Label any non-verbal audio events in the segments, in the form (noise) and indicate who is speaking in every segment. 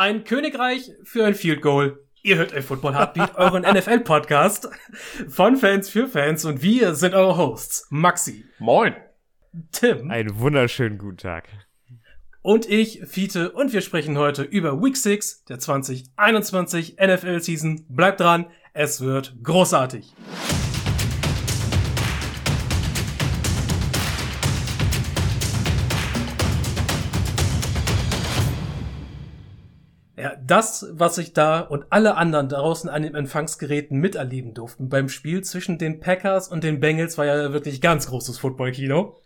Speaker 1: Ein Königreich für ein Field Goal. Ihr hört ein Football Heartbeat, euren (laughs) NFL-Podcast von Fans für Fans und wir sind eure Hosts. Maxi.
Speaker 2: Moin.
Speaker 1: Tim.
Speaker 3: Einen wunderschönen guten Tag.
Speaker 1: Und ich, Fiete, und wir sprechen heute über Week 6 der 2021 NFL-Season. Bleibt dran, es wird großartig. Das, was ich da und alle anderen draußen an den Empfangsgeräten miterleben durften beim Spiel zwischen den Packers und den Bengals, war ja wirklich ganz großes Football-Kino.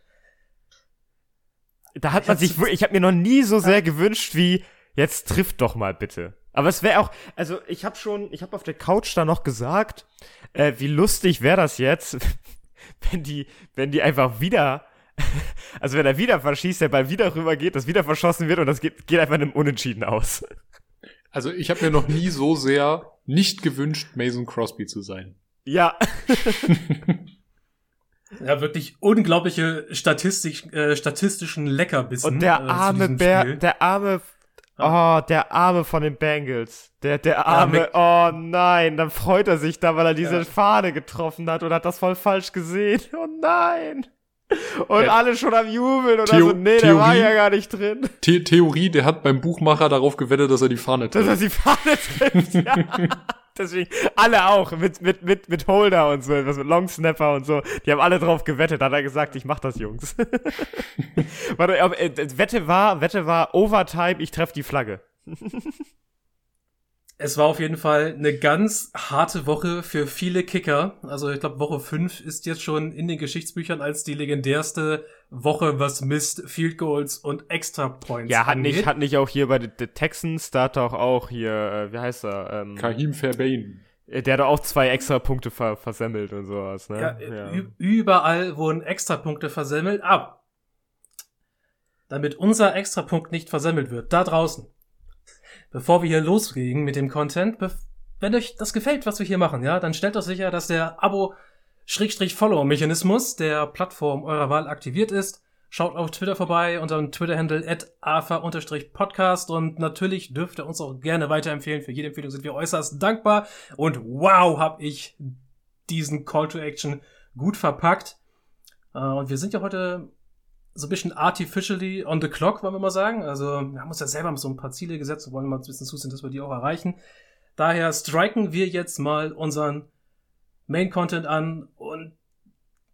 Speaker 3: Da hat man sich, ich habe mir noch nie so sehr gewünscht wie, jetzt trifft doch mal bitte. Aber es wäre auch, also ich habe schon, ich habe auf der Couch da noch gesagt, äh, wie lustig wäre das jetzt, (laughs) wenn die, wenn die einfach wieder, (laughs) also wenn er wieder verschießt, der Ball wieder rüber geht, das wieder verschossen wird und das geht, geht einfach in einem Unentschieden aus.
Speaker 2: Also ich habe mir noch nie so sehr nicht gewünscht, Mason Crosby zu sein.
Speaker 3: Ja. (laughs)
Speaker 1: ja, wirklich unglaubliche Statistik, äh, statistischen Leckerbissen.
Speaker 3: Und der äh, arme Bär, der arme, oh, der arme von den Bengals. Der, der arme, ja, oh nein, dann freut er sich da, weil er diese ja. Fahne getroffen hat und hat das voll falsch gesehen. Oh nein. Und ja. alle schon am Jubeln oder Theo so. Nee, Theorie, der war ja gar nicht drin.
Speaker 2: The Theorie, der hat beim Buchmacher darauf gewettet, dass er die Fahne
Speaker 3: trifft. Dass er die Fahne (laughs) trifft, ja. Deswegen, alle auch, mit, mit, mit, mit Holder und so, was mit Long Snapper und so, die haben alle drauf gewettet, hat er gesagt, ich mach das, Jungs. (laughs) Warte, äh, Wette war, Wette war Overtime, ich treff die Flagge. (laughs)
Speaker 1: Es war auf jeden Fall eine ganz harte Woche für viele Kicker. Also ich glaube, Woche 5 ist jetzt schon in den Geschichtsbüchern als die legendärste Woche, was misst Field Goals und Extra Points.
Speaker 3: Ja, hat angeht. nicht, hat nicht auch hier bei den Texans, da hat auch, auch hier, äh, wie heißt er?
Speaker 2: Ähm, Kahim Fairbain.
Speaker 3: Äh, der hat auch zwei extra Punkte ver versemmelt und sowas, ne?
Speaker 1: Ja, ja. Überall wurden extra Punkte versemmelt, aber damit unser Extrapunkt nicht versemmelt wird, da draußen, bevor wir hier loslegen mit dem Content, wenn euch das gefällt, was wir hier machen, ja, dann stellt euch sicher, dass der Abo-Follow-Mechanismus der Plattform eurer Wahl aktiviert ist. Schaut auf Twitter vorbei unter dem Twitter-Handle afa-podcast und natürlich dürft ihr uns auch gerne weiterempfehlen. Für jede Empfehlung sind wir äußerst dankbar und wow, hab ich diesen Call to Action gut verpackt. Äh, und wir sind ja heute so ein bisschen artificially on the clock, wollen wir mal sagen. Also wir haben uns ja selber so ein paar Ziele gesetzt und wollen mal ein bisschen zusehen, dass wir die auch erreichen. Daher striken wir jetzt mal unseren Main Content an und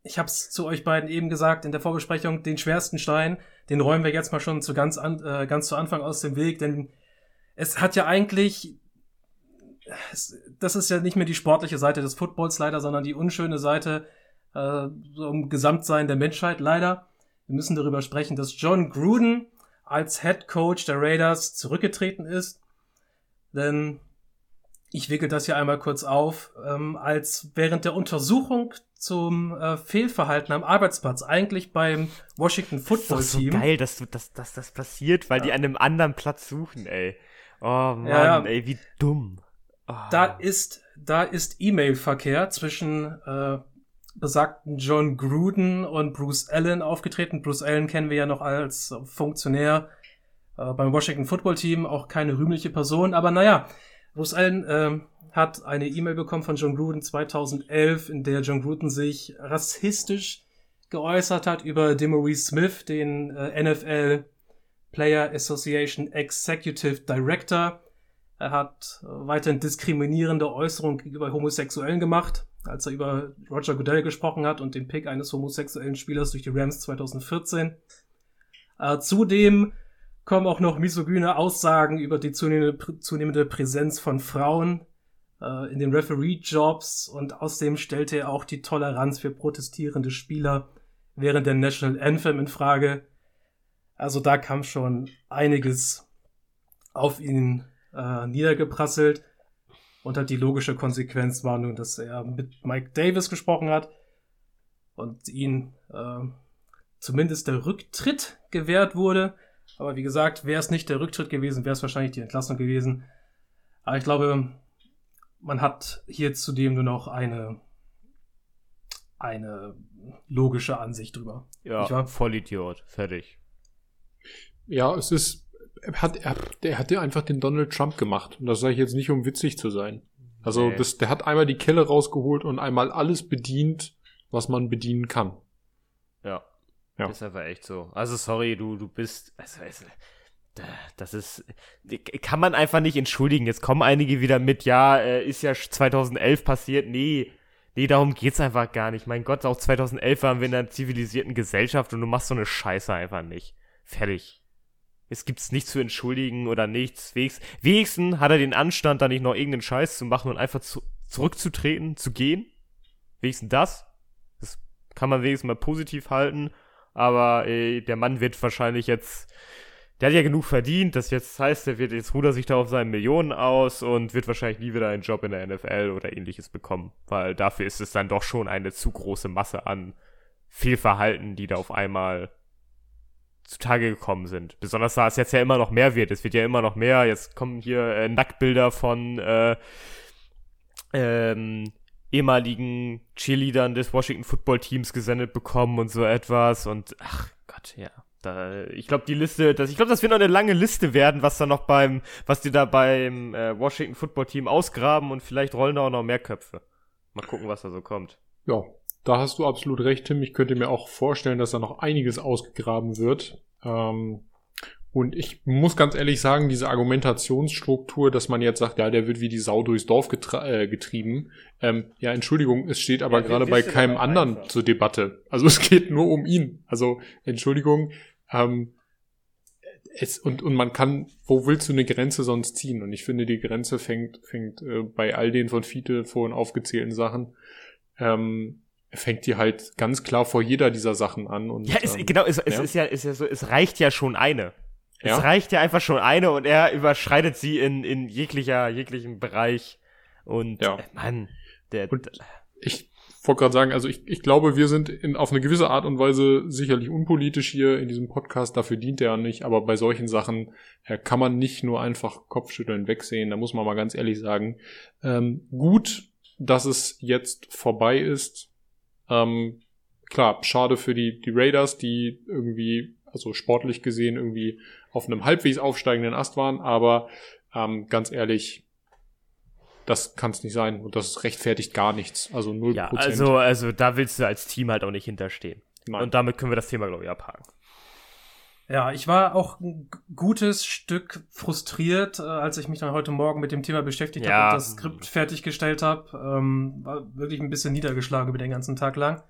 Speaker 1: ich habe es zu euch beiden eben gesagt in der Vorbesprechung, den schwersten Stein, den räumen wir jetzt mal schon zu ganz, an, äh, ganz zu Anfang aus dem Weg, denn es hat ja eigentlich, es, das ist ja nicht mehr die sportliche Seite des Footballs leider, sondern die unschöne Seite äh, so im Gesamtsein der Menschheit leider. Wir müssen darüber sprechen, dass John Gruden als Head Coach der Raiders zurückgetreten ist. Denn ich wickel das hier einmal kurz auf, ähm, als während der Untersuchung zum äh, Fehlverhalten am Arbeitsplatz, eigentlich beim Washington Football Team. Das ist so
Speaker 3: geil, dass, du, dass, dass das passiert, weil ja. die an einem anderen Platz suchen, ey. Oh Mann, ja, ey, wie dumm. Oh.
Speaker 1: Da ist, da ist E-Mail-Verkehr zwischen äh, besagten John Gruden und Bruce Allen aufgetreten. Bruce Allen kennen wir ja noch als Funktionär äh, beim Washington Football Team, auch keine rühmliche Person. Aber naja, Bruce Allen äh, hat eine E-Mail bekommen von John Gruden 2011, in der John Gruden sich rassistisch geäußert hat über Demory Smith, den äh, NFL Player Association Executive Director. Er hat äh, weiterhin diskriminierende Äußerungen gegenüber Homosexuellen gemacht als er über Roger Goodell gesprochen hat und den Pick eines homosexuellen Spielers durch die Rams 2014. Äh, zudem kommen auch noch misogyne Aussagen über die zunehmende, zunehmende Präsenz von Frauen äh, in den Referee-Jobs und außerdem stellte er auch die Toleranz für protestierende Spieler während der National Anthem in Frage. Also da kam schon einiges auf ihn äh, niedergeprasselt. Und halt die logische Konsequenz war nun, dass er mit Mike Davis gesprochen hat und ihn äh, zumindest der Rücktritt gewährt wurde. Aber wie gesagt, wäre es nicht der Rücktritt gewesen, wäre es wahrscheinlich die Entlassung gewesen. Aber ich glaube, man hat hier zudem nur noch eine, eine logische Ansicht drüber.
Speaker 3: Ja, Vollidiot, fertig.
Speaker 2: Ja, es ist er hat, er, der hat ja einfach den Donald Trump gemacht. Und das sage ich jetzt nicht, um witzig zu sein. Also
Speaker 3: Nee.
Speaker 2: das, der hat einmal die Kelle rausgeholt und einmal alles bedient, was man bedienen kann.
Speaker 3: Ja.
Speaker 2: Ja.
Speaker 3: Ist einfach echt so. Also sorry, du, du bist. Also, also, das ist. Kann man einfach nicht entschuldigen. Jetzt kommen einige wieder mit, ja, äh, ist ja 2011 passiert. Nee. Nee, darum geht's einfach gar nicht. Mein Gott, auch 2011 waren wir in einer zivilisierten Gesellschaft und du machst so eine Scheiße einfach nicht. Fertig. Es gibt's nichts zu entschuldigen oder nichts. Wenigstens, hat er den Anstand, da nicht noch irgendeinen Scheiß zu machen und einfach zu, zurückzutreten, zu gehen. Wenigstens das. Das kann man wenigstens mal positiv halten. Aber äh, der Mann wird wahrscheinlich jetzt, der hat ja genug verdient, das jetzt heißt, er wird jetzt ruht er sich da auf seinen Millionen aus und wird wahrscheinlich nie wieder einen Job in der NFL oder ähnliches bekommen, weil dafür ist es dann doch schon eine zu große Masse an Fehlverhalten, die da auf einmal zutage gekommen sind. Besonders da es jetzt ja immer noch mehr wird. Es wird ja immer noch mehr. Jetzt kommen hier äh, Nacktbilder von äh, ähm, ehemaligen Cheerleadern des Washington Football Teams gesendet bekommen und so etwas. Und ach Gott, ja. Da, ich glaube, die Liste, das, ich glaube, das wird noch eine lange Liste werden, was da noch beim, was die da beim äh, Washington Football Team ausgraben und vielleicht rollen da auch noch mehr Köpfe. Mal gucken, was da so kommt.
Speaker 2: Ja, da hast du absolut recht, Tim. Ich könnte mir auch vorstellen, dass da noch einiges ausgegraben wird. Ähm, und ich muss ganz ehrlich sagen, diese Argumentationsstruktur, dass man jetzt sagt, ja, der wird wie die Sau durchs Dorf äh, getrieben. Ähm, ja, Entschuldigung, es steht aber
Speaker 3: Ja,
Speaker 2: gerade bei keinem
Speaker 3: aber
Speaker 2: anderen
Speaker 3: einfach.
Speaker 2: zur Debatte. Also (laughs) es geht nur um ihn. Also Entschuldigung. Ähm, es, und, und man kann, wo willst du eine Grenze sonst ziehen? Und ich finde, die Grenze fängt, fängt äh, bei all den von Fiete vorhin aufgezählten Sachen, ähm, fängt die halt ganz klar vor jeder dieser Sachen an. Und,
Speaker 3: Ja, es,
Speaker 2: ähm,
Speaker 3: genau, es, es
Speaker 2: ja.
Speaker 3: ist ja, ist ja so, es reicht ja schon eine.
Speaker 2: Ja.
Speaker 3: Es reicht ja einfach schon eine und er überschreitet sie in, in jeglicher, jeglichen Bereich. Und
Speaker 2: Ja.
Speaker 3: äh, Mann, der,
Speaker 2: Und ich wollte gerade sagen, also ich, ich glaube, wir sind in, auf eine gewisse Art und Weise sicherlich unpolitisch hier in diesem Podcast, dafür dient er ja nicht, aber bei solchen Sachen äh, kann man nicht nur einfach Kopfschütteln wegsehen, da muss man mal ganz ehrlich sagen. Ähm, gut, dass es jetzt vorbei ist. Ähm, klar, schade für die, die Raiders, die irgendwie, also sportlich gesehen, irgendwie auf einem halbwegs aufsteigenden Ast waren, aber ähm, ganz ehrlich, das kann es nicht sein und das rechtfertigt gar nichts. Also 0%.
Speaker 3: ja, also, also da willst du als Team halt auch nicht hinterstehen.
Speaker 2: Nein.
Speaker 3: Und damit können wir das Thema, glaube ich, abhaken.
Speaker 1: Ja, ich war auch ein gutes Stück frustriert, äh, als ich mich dann heute Morgen mit dem Thema beschäftigt
Speaker 3: Ja.
Speaker 1: habe und das Skript fertiggestellt habe. Ähm, war wirklich ein bisschen niedergeschlagen über den ganzen Tag lang.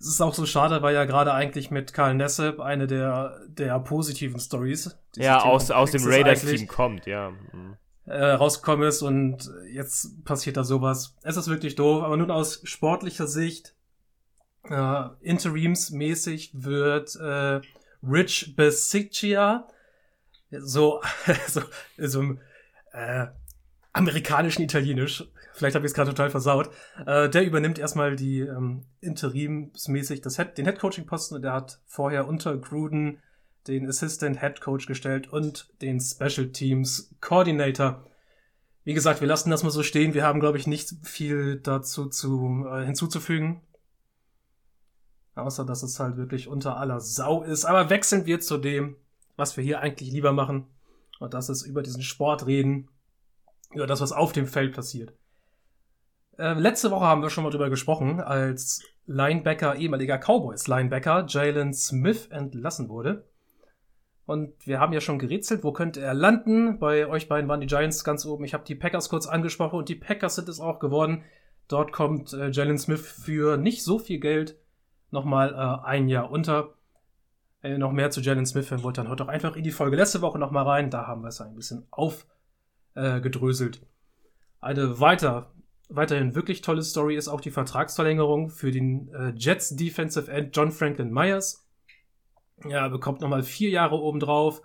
Speaker 1: Es ist auch so schade, weil ja gerade eigentlich mit Karl Nessep eine der, der positiven Stories
Speaker 3: Ja,
Speaker 1: Thema
Speaker 3: aus, aus dem Raiders-Team kommt, ja. Mhm.
Speaker 1: Äh, rausgekommen ist und jetzt passiert da sowas. Es ist wirklich doof, aber nun aus sportlicher Sicht, äh, interimsmäßig wird äh, Rich Besiccia (laughs) so, so, so im äh, amerikanischen Italienisch, vielleicht habe ich es gerade total versaut, äh, der übernimmt erstmal die ähm, interimsmäßig das Head, den Headcoaching-Posten und der hat vorher unter Gruden den Assistant Head Coach gestellt und den Special Teams Coordinator. Wie gesagt, wir lassen das mal so stehen. Wir haben, glaube ich, nicht viel dazu zu, äh, hinzuzufügen. Außer, dass es halt wirklich unter aller Sau ist. Aber wechseln wir zu dem, was wir hier eigentlich lieber machen. Und das ist über diesen Sport reden. Über das, was auf dem Feld passiert. Äh, letzte Woche haben wir schon mal drüber gesprochen, als Linebacker, ehemaliger Cowboys-Linebacker, Jalen Smith entlassen wurde. Und wir haben ja schon gerätselt, wo könnte er landen? Bei euch beiden waren die Giants ganz oben. Ich habe die Packers kurz angesprochen und die Packers sind es auch geworden. Dort kommt äh, Jalen Smith für nicht so viel Geld nochmal äh, ein Jahr unter. Äh, noch mehr zu Jalen Smith hören wollt, dann hört doch einfach in die Folge letzte Woche nochmal rein. Da haben wir es ein bisschen aufgedröselt. Eine weiter, weiterhin wirklich tolle Story ist auch die Vertragsverlängerung für den äh, Jets Defensive End John Franklin Myers. Ja, er bekommt nochmal vier Jahre obendrauf.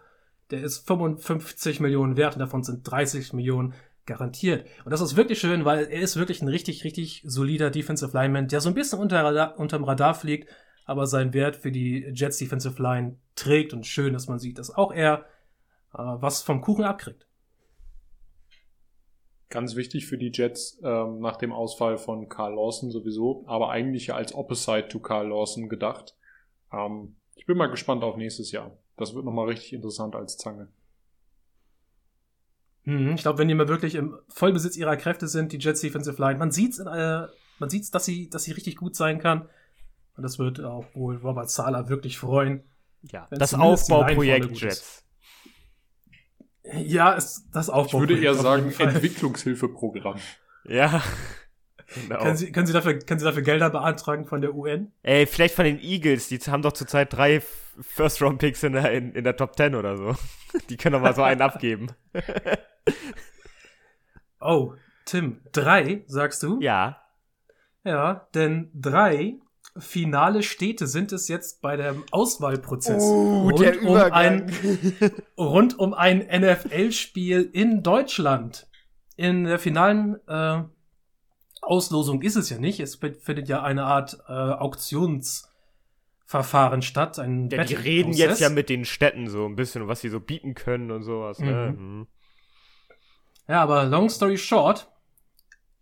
Speaker 1: Der ist 55 Millionen wert und davon sind 30 Millionen garantiert. Und das ist wirklich schön, weil er ist wirklich ein richtig, richtig solider Defensive Lineman, der so ein bisschen unter Radar, unterm Radar fliegt, aber seinen Wert für die Jets Defensive Line trägt und schön, dass man sieht, dass auch er äh, was vom Kuchen abkriegt.
Speaker 2: Ganz wichtig für die Jets ähm, nach dem Ausfall von Carl Lawson sowieso, aber eigentlich ja als Opposite to Carl Lawson gedacht. Ähm, ich bin mal gespannt auf nächstes Jahr. Das wird nochmal richtig interessant als Zange.
Speaker 1: Hm, ich glaube, wenn die mal wirklich im Vollbesitz ihrer Kräfte sind, die Jets Defensive Line, man sieht's, äh, man sieht's, dass sie, dass sie richtig gut sein kann. Und das wird auch wohl Robert Sala wirklich freuen.
Speaker 3: Ja,
Speaker 1: Wenn
Speaker 3: das Aufbauprojekt. Jets.
Speaker 1: Ja, ist das
Speaker 2: Ich
Speaker 1: Aufbau.
Speaker 2: würde eher sagen, Entwicklungshilfeprogramm.
Speaker 3: Ja. (laughs) Genau.
Speaker 1: Können Sie, können, Sie dafür, können Sie dafür Gelder beantragen von der UN?
Speaker 3: Ey, vielleicht von den Eagles, die haben doch zurzeit drei First-Round-Picks in der, in, in der Top 10 oder so. (laughs) Die können doch mal so einen abgeben. (laughs)
Speaker 1: Oh, Tim, drei, sagst du?
Speaker 3: Ja.
Speaker 1: Ja, denn drei finale Städte sind es jetzt bei dem Auswahlprozess.
Speaker 3: Oh,
Speaker 1: rund, um ein, (laughs) rund um ein NFL-Spiel in Deutschland. In der finalen äh, Auslosung ist es ja nicht. Es findet ja eine Art äh, Auktionsverfahren statt. Ein
Speaker 3: Ja, die reden jetzt ja mit den Städten so ein bisschen, was sie so bieten können und sowas. Ne? Mhm.
Speaker 1: Ja, aber long story short,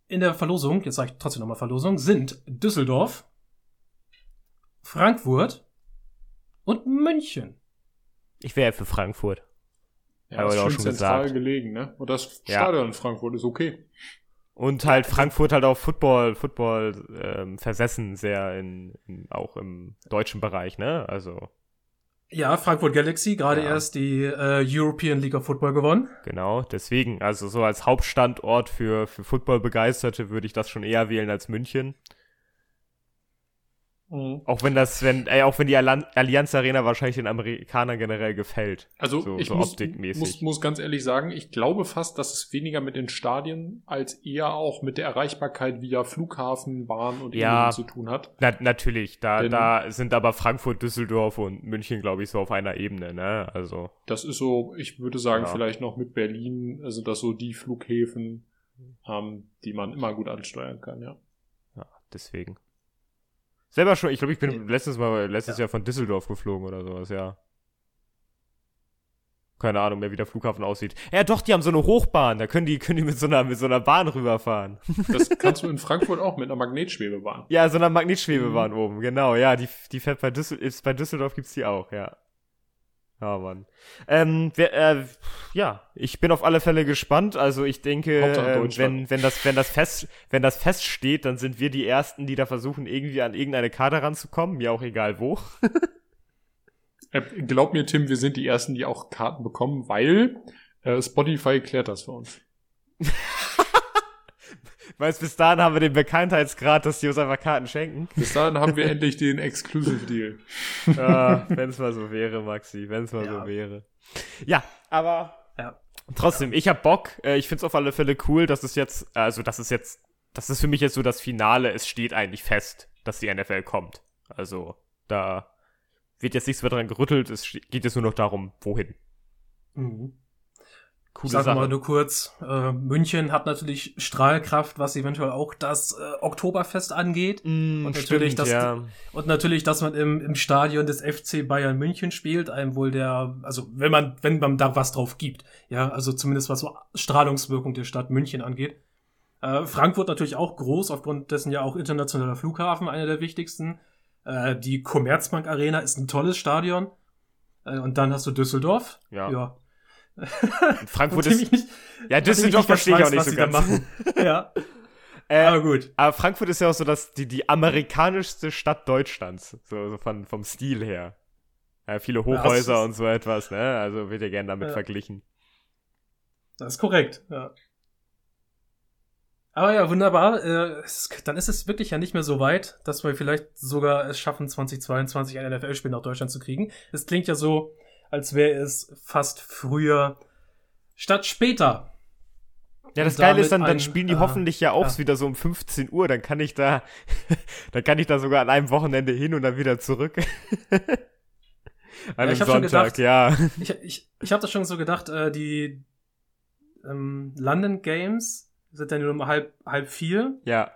Speaker 1: in der Verlosung, jetzt sage ich trotzdem nochmal Verlosung, sind Düsseldorf, Frankfurt und München.
Speaker 3: Ich wäre ja für Frankfurt.
Speaker 2: Ja,
Speaker 3: Aber
Speaker 2: ist
Speaker 3: auch schon
Speaker 2: zentral
Speaker 3: gesagt.
Speaker 2: gelegen, ne? Und das
Speaker 3: Ja.
Speaker 2: Stadion in Frankfurt ist okay.
Speaker 3: Und halt Frankfurt halt auch Football, Football ähm, versessen sehr in, in auch im deutschen Bereich, ne? Also
Speaker 1: Ja, Frankfurt Galaxy, gerade
Speaker 3: Ja.
Speaker 1: erst die äh, European League of Football gewonnen.
Speaker 3: genau, deswegen, also so als Hauptstandort für, für Football-Begeisterte würde ich das schon eher wählen als München. Auch wenn das, wenn, ey, auch wenn die Allian- Allianz Arena wahrscheinlich den Amerikanern generell gefällt.
Speaker 2: Also
Speaker 3: So-
Speaker 2: ich
Speaker 3: so
Speaker 2: muss,
Speaker 3: optikmäßig.
Speaker 2: muss, muss ganz ehrlich sagen, ich glaube fast, dass es weniger mit den Stadien als eher auch mit der Erreichbarkeit via Flughafen, Bahn und
Speaker 3: Ja.
Speaker 2: Ähnlichem zu tun hat.
Speaker 3: Na, natürlich, da,
Speaker 2: Denn-
Speaker 3: da sind aber Frankfurt, Düsseldorf und München, glaube ich, so auf einer Ebene, ne? Also,
Speaker 2: Das ist so, ich würde sagen,
Speaker 3: Ja.
Speaker 2: vielleicht noch mit Berlin, also das so die Flughäfen, ähm, die man immer gut ansteuern kann, ja.
Speaker 3: ja, deswegen. Selber schon, ich glaube, ich bin letztes Mal, letztes Jahr von Düsseldorf geflogen oder sowas, ja. Keine Ahnung mehr, wie der Flughafen aussieht. Ja, doch, die haben so eine Hochbahn, da können die, können die mit so einer, mit so einer Bahn rüberfahren.
Speaker 2: Das (laughs) kannst du in Frankfurt auch mit einer Magnetschwebebahn.
Speaker 3: Ja, so einer Magnetschwebebahn oben, genau, ja, die, die fährt bei Düsseldorf, ist, bei Düsseldorf gibt's die auch, ja. Ja, Mann. Ähm, wer, äh, ja, ich bin auf alle Fälle gespannt. Also ich denke,
Speaker 2: Deutschland.
Speaker 3: wenn, wenn das, wenn das fest, wenn das feststeht, dann sind wir die ersten, die da versuchen, irgendwie an irgendeine Karte ranzukommen, mir auch egal wo. (laughs)
Speaker 2: Äh, glaub mir, Tim, wir sind die Ersten, die auch Karten bekommen, weil äh, Spotify klärt das für uns. (laughs)
Speaker 3: Weißt, bis dahin haben wir den Bekanntheitsgrad, dass die uns einfach Karten schenken.
Speaker 2: Bis dahin haben wir (laughs) endlich den Exclusive Deal.
Speaker 3: ah, wenn es mal so wäre, Maxi, wenn es mal
Speaker 1: Ja.
Speaker 3: so wäre. Ja, aber
Speaker 1: Ja.
Speaker 3: Trotzdem, ich hab Bock. Äh, ich find's auf alle Fälle cool, dass es jetzt, also das ist jetzt, das ist für mich jetzt so das Finale. Es steht eigentlich fest, dass die NFL kommt. Also da wird jetzt nichts mehr dran gerüttelt. Es geht jetzt nur noch darum, wohin.
Speaker 1: Mhm.
Speaker 3: Coole
Speaker 1: ich sag mal nur kurz, äh, München hat natürlich Strahlkraft, was eventuell auch das äh, Oktoberfest angeht.
Speaker 3: Mm,
Speaker 1: Und natürlich,
Speaker 3: stimmt,
Speaker 1: dass
Speaker 3: ja.
Speaker 1: Und natürlich, dass man im, im Stadion des FC Bayern München spielt, einem wohl der, also wenn man, wenn man da was drauf gibt, ja, also zumindest was so Strahlungswirkung der Stadt München angeht. Äh, Frankfurt natürlich auch groß, aufgrund dessen ja auch internationaler Flughafen, einer der wichtigsten. Äh, die Commerzbank Arena ist ein tolles Stadion. Äh, und dann hast du Düsseldorf.
Speaker 3: Ja.
Speaker 1: ja. (laughs)
Speaker 3: Frankfurt ist,
Speaker 1: ich nicht-
Speaker 3: ja, Düsseldorf verstehe ich auch nicht so ganz.
Speaker 1: machen. (laughs) ja,
Speaker 3: Äh,
Speaker 1: aber gut.
Speaker 3: aber Frankfurt ist ja auch so dass die, die amerikanischste Stadt Deutschlands, so, so von, vom Stil her. Äh, viele Hochhäuser
Speaker 1: das ist-
Speaker 3: und so etwas, ne? Also wird ja gern damit
Speaker 1: Ja.
Speaker 3: verglichen.
Speaker 1: Das ist korrekt, ja. Aber ja, wunderbar. Äh, dann ist es wirklich ja nicht mehr so weit, dass wir vielleicht sogar es schaffen, 2022 ein NFL-Spiel nach Deutschland zu kriegen. Es klingt ja so, als wäre es fast früher statt später.
Speaker 3: Ja, das Geile ist dann, dann
Speaker 1: ein-
Speaker 3: spielen die
Speaker 1: äh,
Speaker 3: hoffentlich ja auch
Speaker 1: ja.
Speaker 3: wieder so um 15 Uhr, dann kann ich da, (laughs) dann kann ich da sogar an einem Wochenende hin und dann wieder zurück. (laughs) an
Speaker 1: Ja,
Speaker 3: Sonntag,
Speaker 1: gedacht-
Speaker 3: ja.
Speaker 1: Ich, ich, ich habe das schon so gedacht, äh, die ähm, London Games sind dann nur um halb, halb vier.
Speaker 3: Ja,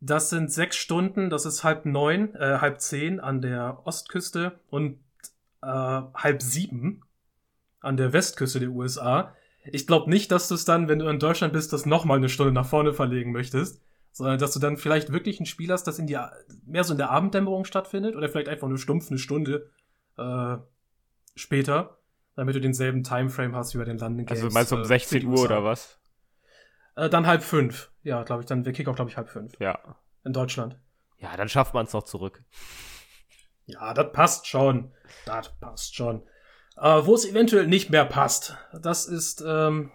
Speaker 1: Das sind sechs Stunden, das ist halb neun, äh, halb zehn an der Ostküste und äh, halb sieben an der Westküste der USA. Ich glaube nicht, dass du es dann, wenn du in Deutschland bist, das nochmal eine Stunde nach vorne verlegen möchtest, sondern dass du dann vielleicht wirklich ein Spiel hast, das in die, mehr so in der Abenddämmerung stattfindet oder vielleicht einfach nur stumpf eine Stunde äh, später. damit du denselben Timeframe hast wie bei den London Games.
Speaker 3: Also meinst du um
Speaker 1: äh,
Speaker 3: 16
Speaker 1: für die
Speaker 3: Uhr oder was?
Speaker 1: Äh, dann halb fünf. Ja, glaube ich, dann der Kickoff, glaube ich, halb fünf.
Speaker 3: Ja.
Speaker 1: In Deutschland.
Speaker 3: Ja, dann schafft man es noch zurück.
Speaker 1: Ja, das passt schon. Das passt schon. Äh, Wo es eventuell nicht mehr passt, das ist ähm,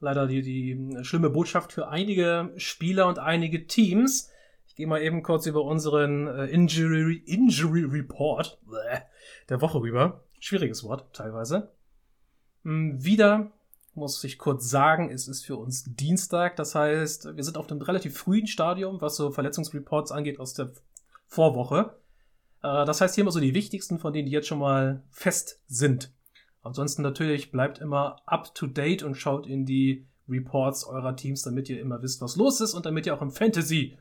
Speaker 1: leider die, die schlimme Botschaft für einige Spieler und einige Teams. Ich gehe mal eben kurz über unseren äh, Injury, Injury Report bäh, der Woche rüber. Schwieriges Wort, teilweise. Hm, Wieder muss ich kurz sagen, es ist für uns Dienstag. Das heißt, wir sind auf einem relativ frühen Stadium, was so Verletzungsreports angeht aus der Vorwoche. Äh, Das heißt hier immer so die wichtigsten von denen, die jetzt schon mal fest sind. Ansonsten natürlich bleibt immer up to date und schaut in die Reports eurer Teams, damit ihr immer wisst, was los ist und damit ihr auch im Fantasy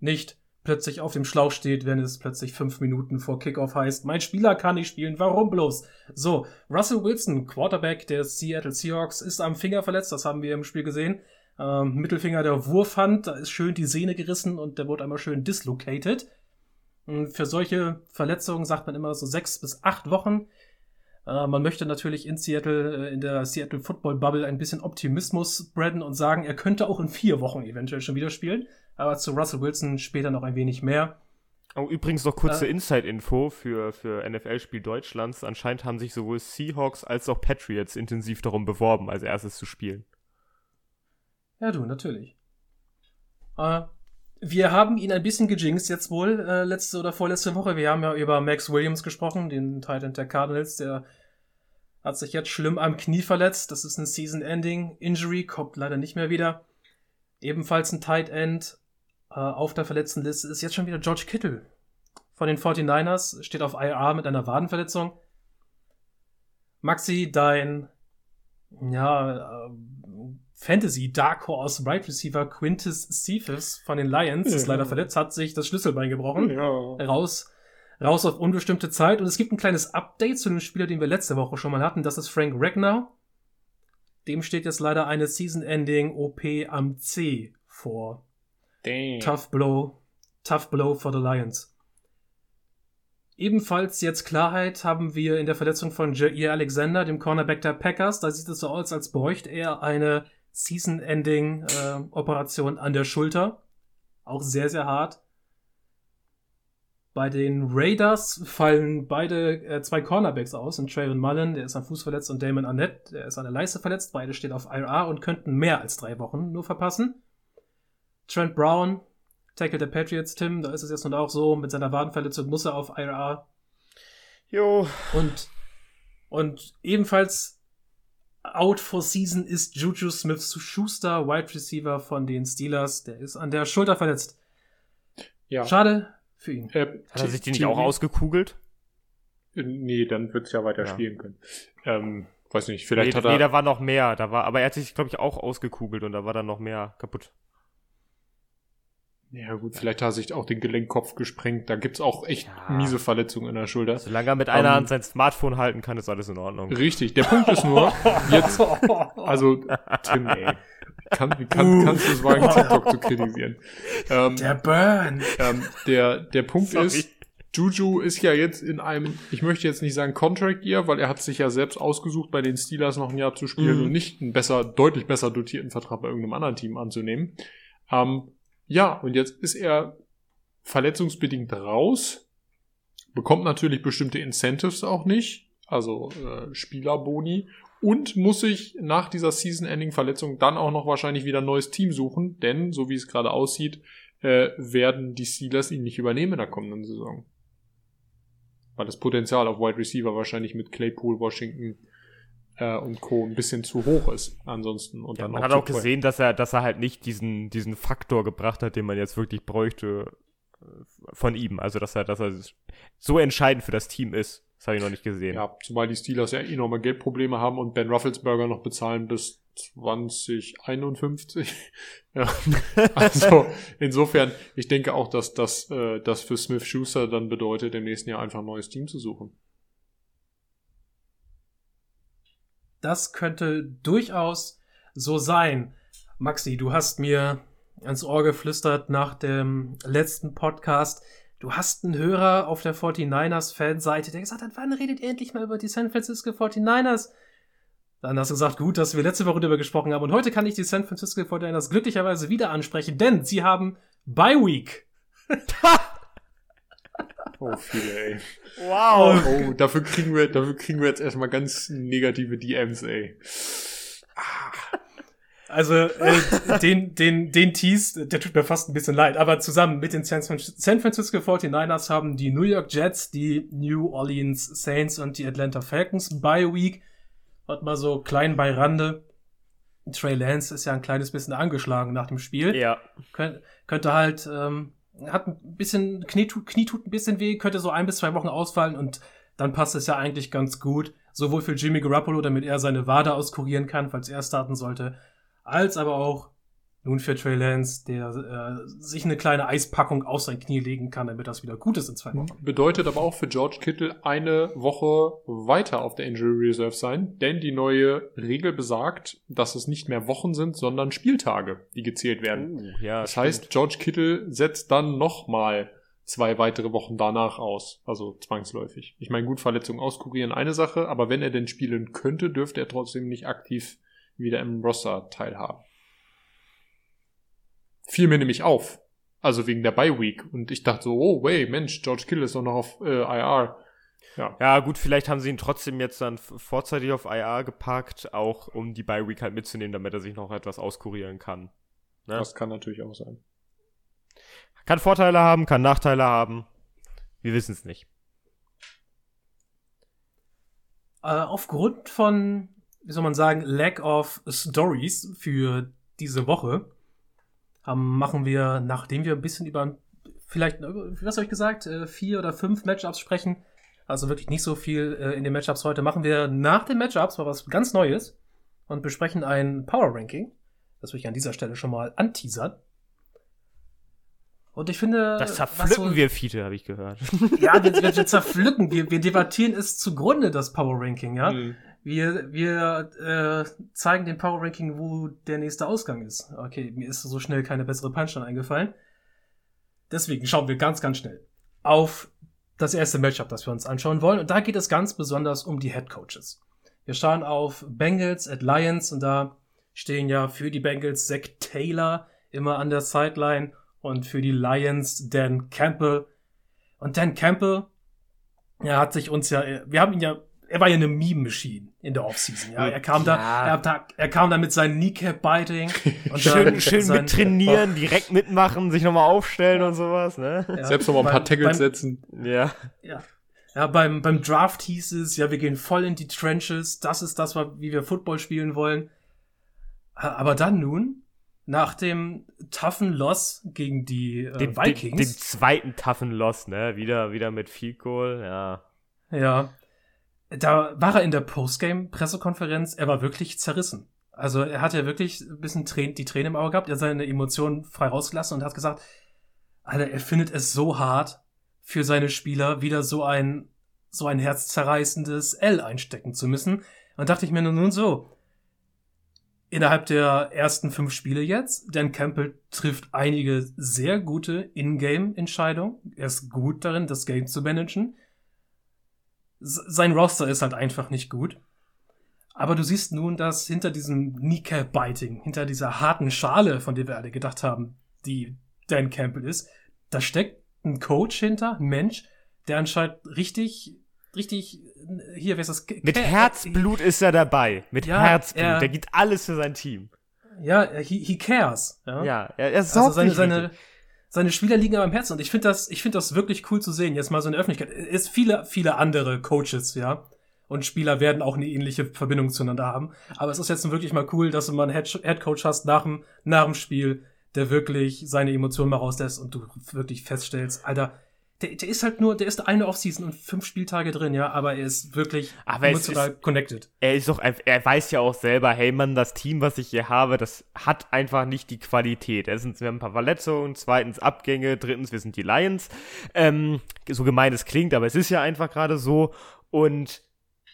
Speaker 1: nicht plötzlich auf dem Schlauch steht, wenn es plötzlich fünf Minuten vor Kickoff heißt, mein Spieler kann nicht spielen, warum bloß? So, Russell Wilson, Quarterback der Seattle Seahawks, ist am Finger verletzt, das haben wir im Spiel gesehen. Ähm, Mittelfinger der Wurfhand, da ist schön die Sehne gerissen und der wurde einmal schön dislocated. Für solche Verletzungen sagt man immer so sechs bis acht Wochen. Äh, man möchte natürlich in Seattle, äh, in der Seattle Football Bubble ein bisschen Optimismus spreaden und sagen, er könnte auch in vier Wochen eventuell schon wieder spielen. Aber zu Russell Wilson später noch ein wenig mehr.
Speaker 3: Oh, übrigens noch kurze
Speaker 1: Äh.
Speaker 3: Inside-Info für, für NFL-Spiel Deutschlands. Anscheinend haben sich sowohl Seahawks als auch Patriots intensiv darum beworben, als erstes zu spielen.
Speaker 1: Ja, du, natürlich. Äh, wir haben ihn ein bisschen gejinxt jetzt wohl, äh, letzte oder vorletzte Woche. Wir haben ja über Max Williams gesprochen, den Titan der Cardinals, der hat sich jetzt schlimm am Knie verletzt. Das ist ein Season-Ending-Injury, kommt leider nicht mehr wieder. Ebenfalls ein Tight End äh, auf der verletzten Liste ist jetzt schon wieder George Kittle von den 49ers, steht auf IR mit einer Wadenverletzung. Maxi, dein ja, äh, Fantasy Dark Horse Right Receiver Quintus Cephas von den Lions ist
Speaker 2: Ja.
Speaker 1: leider verletzt, hat sich das Schlüsselbein gebrochen.
Speaker 2: Ja.
Speaker 1: Raus, raus auf unbestimmte Zeit. Und es gibt ein kleines Update zu dem Spieler, den wir letzte Woche schon mal hatten. Das ist Frank Ragnar. Dem steht jetzt leider eine Season-Ending OP am C vor.
Speaker 2: Damn.
Speaker 1: Tough blow. Tough blow for the Lions. Ebenfalls jetzt Klarheit haben wir in der Verletzung von Jair Alexander, dem Cornerback der Packers. Da sieht es so aus, als bräuchte er eine Season-Ending-Operation an der Schulter. Auch sehr, sehr hart. Bei den Raiders fallen beide äh, zwei Cornerbacks aus. Und Trayvon Mullen, der ist am Fuß verletzt, und Damon Arnett, der ist an der Leiste verletzt. Beide stehen auf IR und könnten mehr als drei Wochen nur verpassen. Trent Brown, Tackle der Patriots, Tim, da ist es jetzt nun auch so, mit seiner Wadenverletzung muss er auf IR.
Speaker 3: Jo.
Speaker 1: Und, und ebenfalls out for season ist Juju Smith-Schuster, Wide Receiver von den Steelers. Der ist an der Schulter verletzt.
Speaker 2: Ja.
Speaker 1: Schade für ihn.
Speaker 2: Äh,
Speaker 3: Hat er sich die nicht auch ausgekugelt?
Speaker 2: Äh, Nee, dann wird's ja weiter
Speaker 3: Ja.
Speaker 2: spielen können. Ähm, weiß nicht, vielleicht
Speaker 3: nee,
Speaker 2: hat er.
Speaker 3: nee, da war noch mehr. Da war, aber er hat sich, glaube ich, auch ausgekugelt und da war dann noch mehr kaputt.
Speaker 2: Ja gut, vielleicht hat er sich auch den Gelenkkopf gesprengt. Da gibt's auch echt
Speaker 3: Ja.
Speaker 2: miese Verletzungen in der Schulter.
Speaker 3: Solange er mit einer
Speaker 2: Ähm,
Speaker 3: Hand sein Smartphone halten kann, ist alles in Ordnung.
Speaker 2: Richtig. Der Punkt ist nur, jetzt, also Tim, ey, kann, wie kann, kannst du es wagen, TikTok zu kritisieren? Ähm,
Speaker 1: Der Burn.
Speaker 2: ähm, der, der Punkt
Speaker 3: Sorry.
Speaker 2: ist, Juju ist ja jetzt in einem, ich möchte jetzt nicht sagen Contract Year, weil er hat sich ja selbst ausgesucht, bei den Steelers noch ein Jahr zu spielen
Speaker 1: Mhm.
Speaker 2: und nicht einen besser, deutlich besser dotierten Vertrag bei irgendeinem anderen Team anzunehmen. Ähm, ja, und jetzt ist er verletzungsbedingt raus, bekommt natürlich bestimmte Incentives auch nicht, also äh, Spielerboni und muss sich nach dieser Season-Ending-Verletzung dann auch noch wahrscheinlich wieder ein neues Team suchen, denn so wie es gerade aussieht, äh, werden die Steelers ihn nicht übernehmen in der kommenden Saison. Weil das Potenzial auf Wide Receiver wahrscheinlich mit Claypool, Washington äh, und Co. ein bisschen zu hoch ist. Ansonsten und
Speaker 3: Ja,
Speaker 2: dann
Speaker 3: man
Speaker 2: auch
Speaker 3: hat auch
Speaker 2: teuer.
Speaker 3: gesehen, dass er, dass er halt nicht diesen, diesen Faktor gebracht hat, den man jetzt wirklich bräuchte äh, von ihm. Also, dass er, dass er so entscheidend für das Team ist. Das habe ich noch nicht gesehen.
Speaker 2: Ja, zumal die Steelers ja enorme Geldprobleme haben und Ben Rufflesberger noch bezahlen bis 2051. (laughs) ja. Also insofern, ich denke auch, dass das, äh, das für Smith Schuster dann bedeutet, im nächsten Jahr einfach ein neues Team zu suchen.
Speaker 1: Das könnte durchaus so sein. Maxi, du hast mir ans Ohr geflüstert nach dem letzten Podcast. du hast einen Hörer auf der 49ers-Fanseite, der gesagt hat, wann redet ihr endlich mal über die San Francisco 49ers? Dann hast du gesagt, gut, dass wir letzte Woche darüber gesprochen haben. Und heute kann ich die San Francisco 49ers glücklicherweise wieder ansprechen, denn sie haben Bye Week. (laughs)
Speaker 2: oh, viele, ey.
Speaker 3: Wow.
Speaker 2: Oh, dafür kriegen wir, dafür kriegen wir jetzt erstmal ganz negative DMs, ey.
Speaker 1: Also äh, den, den, den Tease, der tut mir fast ein bisschen leid. Aber zusammen mit den San Francisco 49ers haben die New York Jets, die New Orleans Saints und die Atlanta Falcons Bye Week. Hat mal so klein bei Rande. Trey Lance ist ja ein kleines bisschen angeschlagen nach dem Spiel.
Speaker 3: Ja.
Speaker 1: Kön könnte halt, ähm, hat ein bisschen, Knie tut, Knie tut ein bisschen weh, könnte so ein bis zwei Wochen ausfallen und dann passt es ja eigentlich ganz gut. Sowohl für Jimmy Garoppolo, damit er seine Wade auskurieren kann, falls er starten sollte, als aber auch nun für Trey Lance, der äh, sich eine kleine Eispackung auf sein Knie legen kann, damit das wieder gut ist in zwei Wochen.
Speaker 2: Bedeutet aber auch für George Kittle eine Woche weiter auf der Injury Reserve sein, denn die neue Regel besagt, dass es nicht mehr Wochen sind, sondern Spieltage, die gezählt werden.
Speaker 3: Uh, ja,
Speaker 2: das
Speaker 3: stimmt.
Speaker 2: heißt, George Kittle setzt dann nochmal zwei weitere Wochen danach aus, also zwangsläufig. Ich meine, gut, Verletzungen auskurieren eine Sache, aber wenn er denn spielen könnte, dürfte er trotzdem nicht aktiv wieder im Roster teilhaben. Fiel mir nämlich auf. Also wegen der Bye Week. Und ich dachte so, oh, wait, Mensch, George Kittle ist doch noch auf äh, IR. Ja.
Speaker 3: Ja, gut, vielleicht haben sie ihn trotzdem jetzt dann vorzeitig auf IR gepackt, auch um die Bye Week halt mitzunehmen, damit er sich noch etwas auskurieren kann. Ne?
Speaker 2: Das kann natürlich auch sein.
Speaker 3: Kann Vorteile haben, kann Nachteile haben. Wir wissen es nicht.
Speaker 1: Äh, aufgrund von, wie soll man sagen, Lack of Stories für diese Woche haben, machen wir, nachdem wir ein bisschen über vielleicht, äh, was habe ich gesagt, äh, vier oder fünf Matchups sprechen, also wirklich nicht so viel äh, in den Matchups heute, machen wir nach den Matchups mal was ganz Neues und besprechen ein Power Ranking. Das will ich an dieser Stelle schon mal anteasern. Und ich finde.
Speaker 3: Das zerpflücken
Speaker 1: so-
Speaker 3: wir, Fiete, habe ich gehört.
Speaker 1: Ja, wir, wir, wir zerpflücken, wir, wir debattieren es zugrunde, das Power Ranking, ja.
Speaker 2: Hm.
Speaker 1: Wir, wir äh, zeigen dem Power Ranking, wo der nächste Ausgang ist. Okay, mir ist so schnell keine bessere Punchline eingefallen. Deswegen schauen wir ganz, ganz schnell auf das erste Matchup, das wir uns anschauen wollen. Und da geht es ganz besonders um die Head Coaches. Wir schauen auf Bengals at Lions und da stehen ja für die Bengals Zach Taylor immer an der Sideline und für die Lions Dan Campbell. Und Dan Campbell, er hat sich uns ja, wir haben ihn ja, er war ja eine Meme-Machine in der Offseason. Ja, er kam da,
Speaker 3: Ja.
Speaker 1: er, hat da, er kam da mit seinem Kneecap-Biting. (laughs) und
Speaker 3: Schön,
Speaker 1: dann
Speaker 3: schön
Speaker 1: sein-
Speaker 3: mittrainieren, (laughs) direkt mitmachen, sich nochmal aufstellen und sowas, ne?
Speaker 1: Ja,
Speaker 2: Selbst noch mal ein paar Tackles setzen.
Speaker 3: Ja.
Speaker 1: Ja. Ja, beim, beim Draft hieß es, ja, wir gehen voll in die Trenches, das ist das, wie wir Football spielen wollen. Aber dann nun, nach dem toughen Loss gegen die äh,
Speaker 3: Den, den,
Speaker 1: Vikings,
Speaker 3: den zweiten toughen Loss, ne? Wieder, wieder mit Field Goal, ja.
Speaker 1: ja, da war er in der Postgame-Pressekonferenz, er war wirklich zerrissen. Also er hat ja wirklich ein bisschen Trän die Tränen im Auge gehabt, er hat seine Emotionen frei rausgelassen und hat gesagt, Alter, er findet es so hart, für seine Spieler wieder so ein, so ein herzzerreißendes L einstecken zu müssen. Und dachte ich mir nun so, innerhalb der ersten fünf Spiele jetzt, Dan Campbell trifft einige sehr gute Ingame-Entscheidungen. Er ist gut darin, das Game zu managen. Sein Roster ist halt einfach nicht gut. Aber du siehst nun, dass hinter diesem Kneecap-Biting, hinter dieser harten Schale, von der wir alle gedacht haben, die Dan Campbell ist, da steckt ein Coach hinter, ein Mensch, der anscheinend richtig, richtig, hier, wer ist das?
Speaker 3: Mit Herzblut ist er dabei. Mit
Speaker 1: Ja,
Speaker 3: Herzblut.
Speaker 1: er-
Speaker 3: Der gibt alles für sein Team.
Speaker 1: Ja, he, he cares. Ja.
Speaker 3: Ja, er, er
Speaker 1: also
Speaker 3: sorgt
Speaker 1: seine,
Speaker 3: sich
Speaker 1: seine,
Speaker 3: richtig.
Speaker 1: Seine Spieler liegen aber am Herzen und ich finde das, ich finde das wirklich cool zu sehen. Jetzt mal so in der Öffentlichkeit. Es viele, viele andere Coaches, ja. Und Spieler werden auch eine ähnliche Verbindung zueinander haben. Aber es ist jetzt wirklich mal cool, dass du mal einen Head, Head Coach hast nach dem, nach dem Spiel, der wirklich seine Emotionen mal rauslässt und du wirklich feststellst, Alter, der, der ist halt nur, der ist eine Offseason und fünf Spieltage drin, ja, aber er ist wirklich
Speaker 3: Aber
Speaker 1: emotional connected.
Speaker 3: Er ist doch, er weiß ja auch selber, hey Mann, das Team, was ich hier habe, das hat einfach nicht die Qualität. Erstens, wir haben ein paar Verletzungen, zweitens Abgänge, drittens, wir sind die Lions. Ähm, so gemein es klingt, aber es ist ja einfach gerade so. Und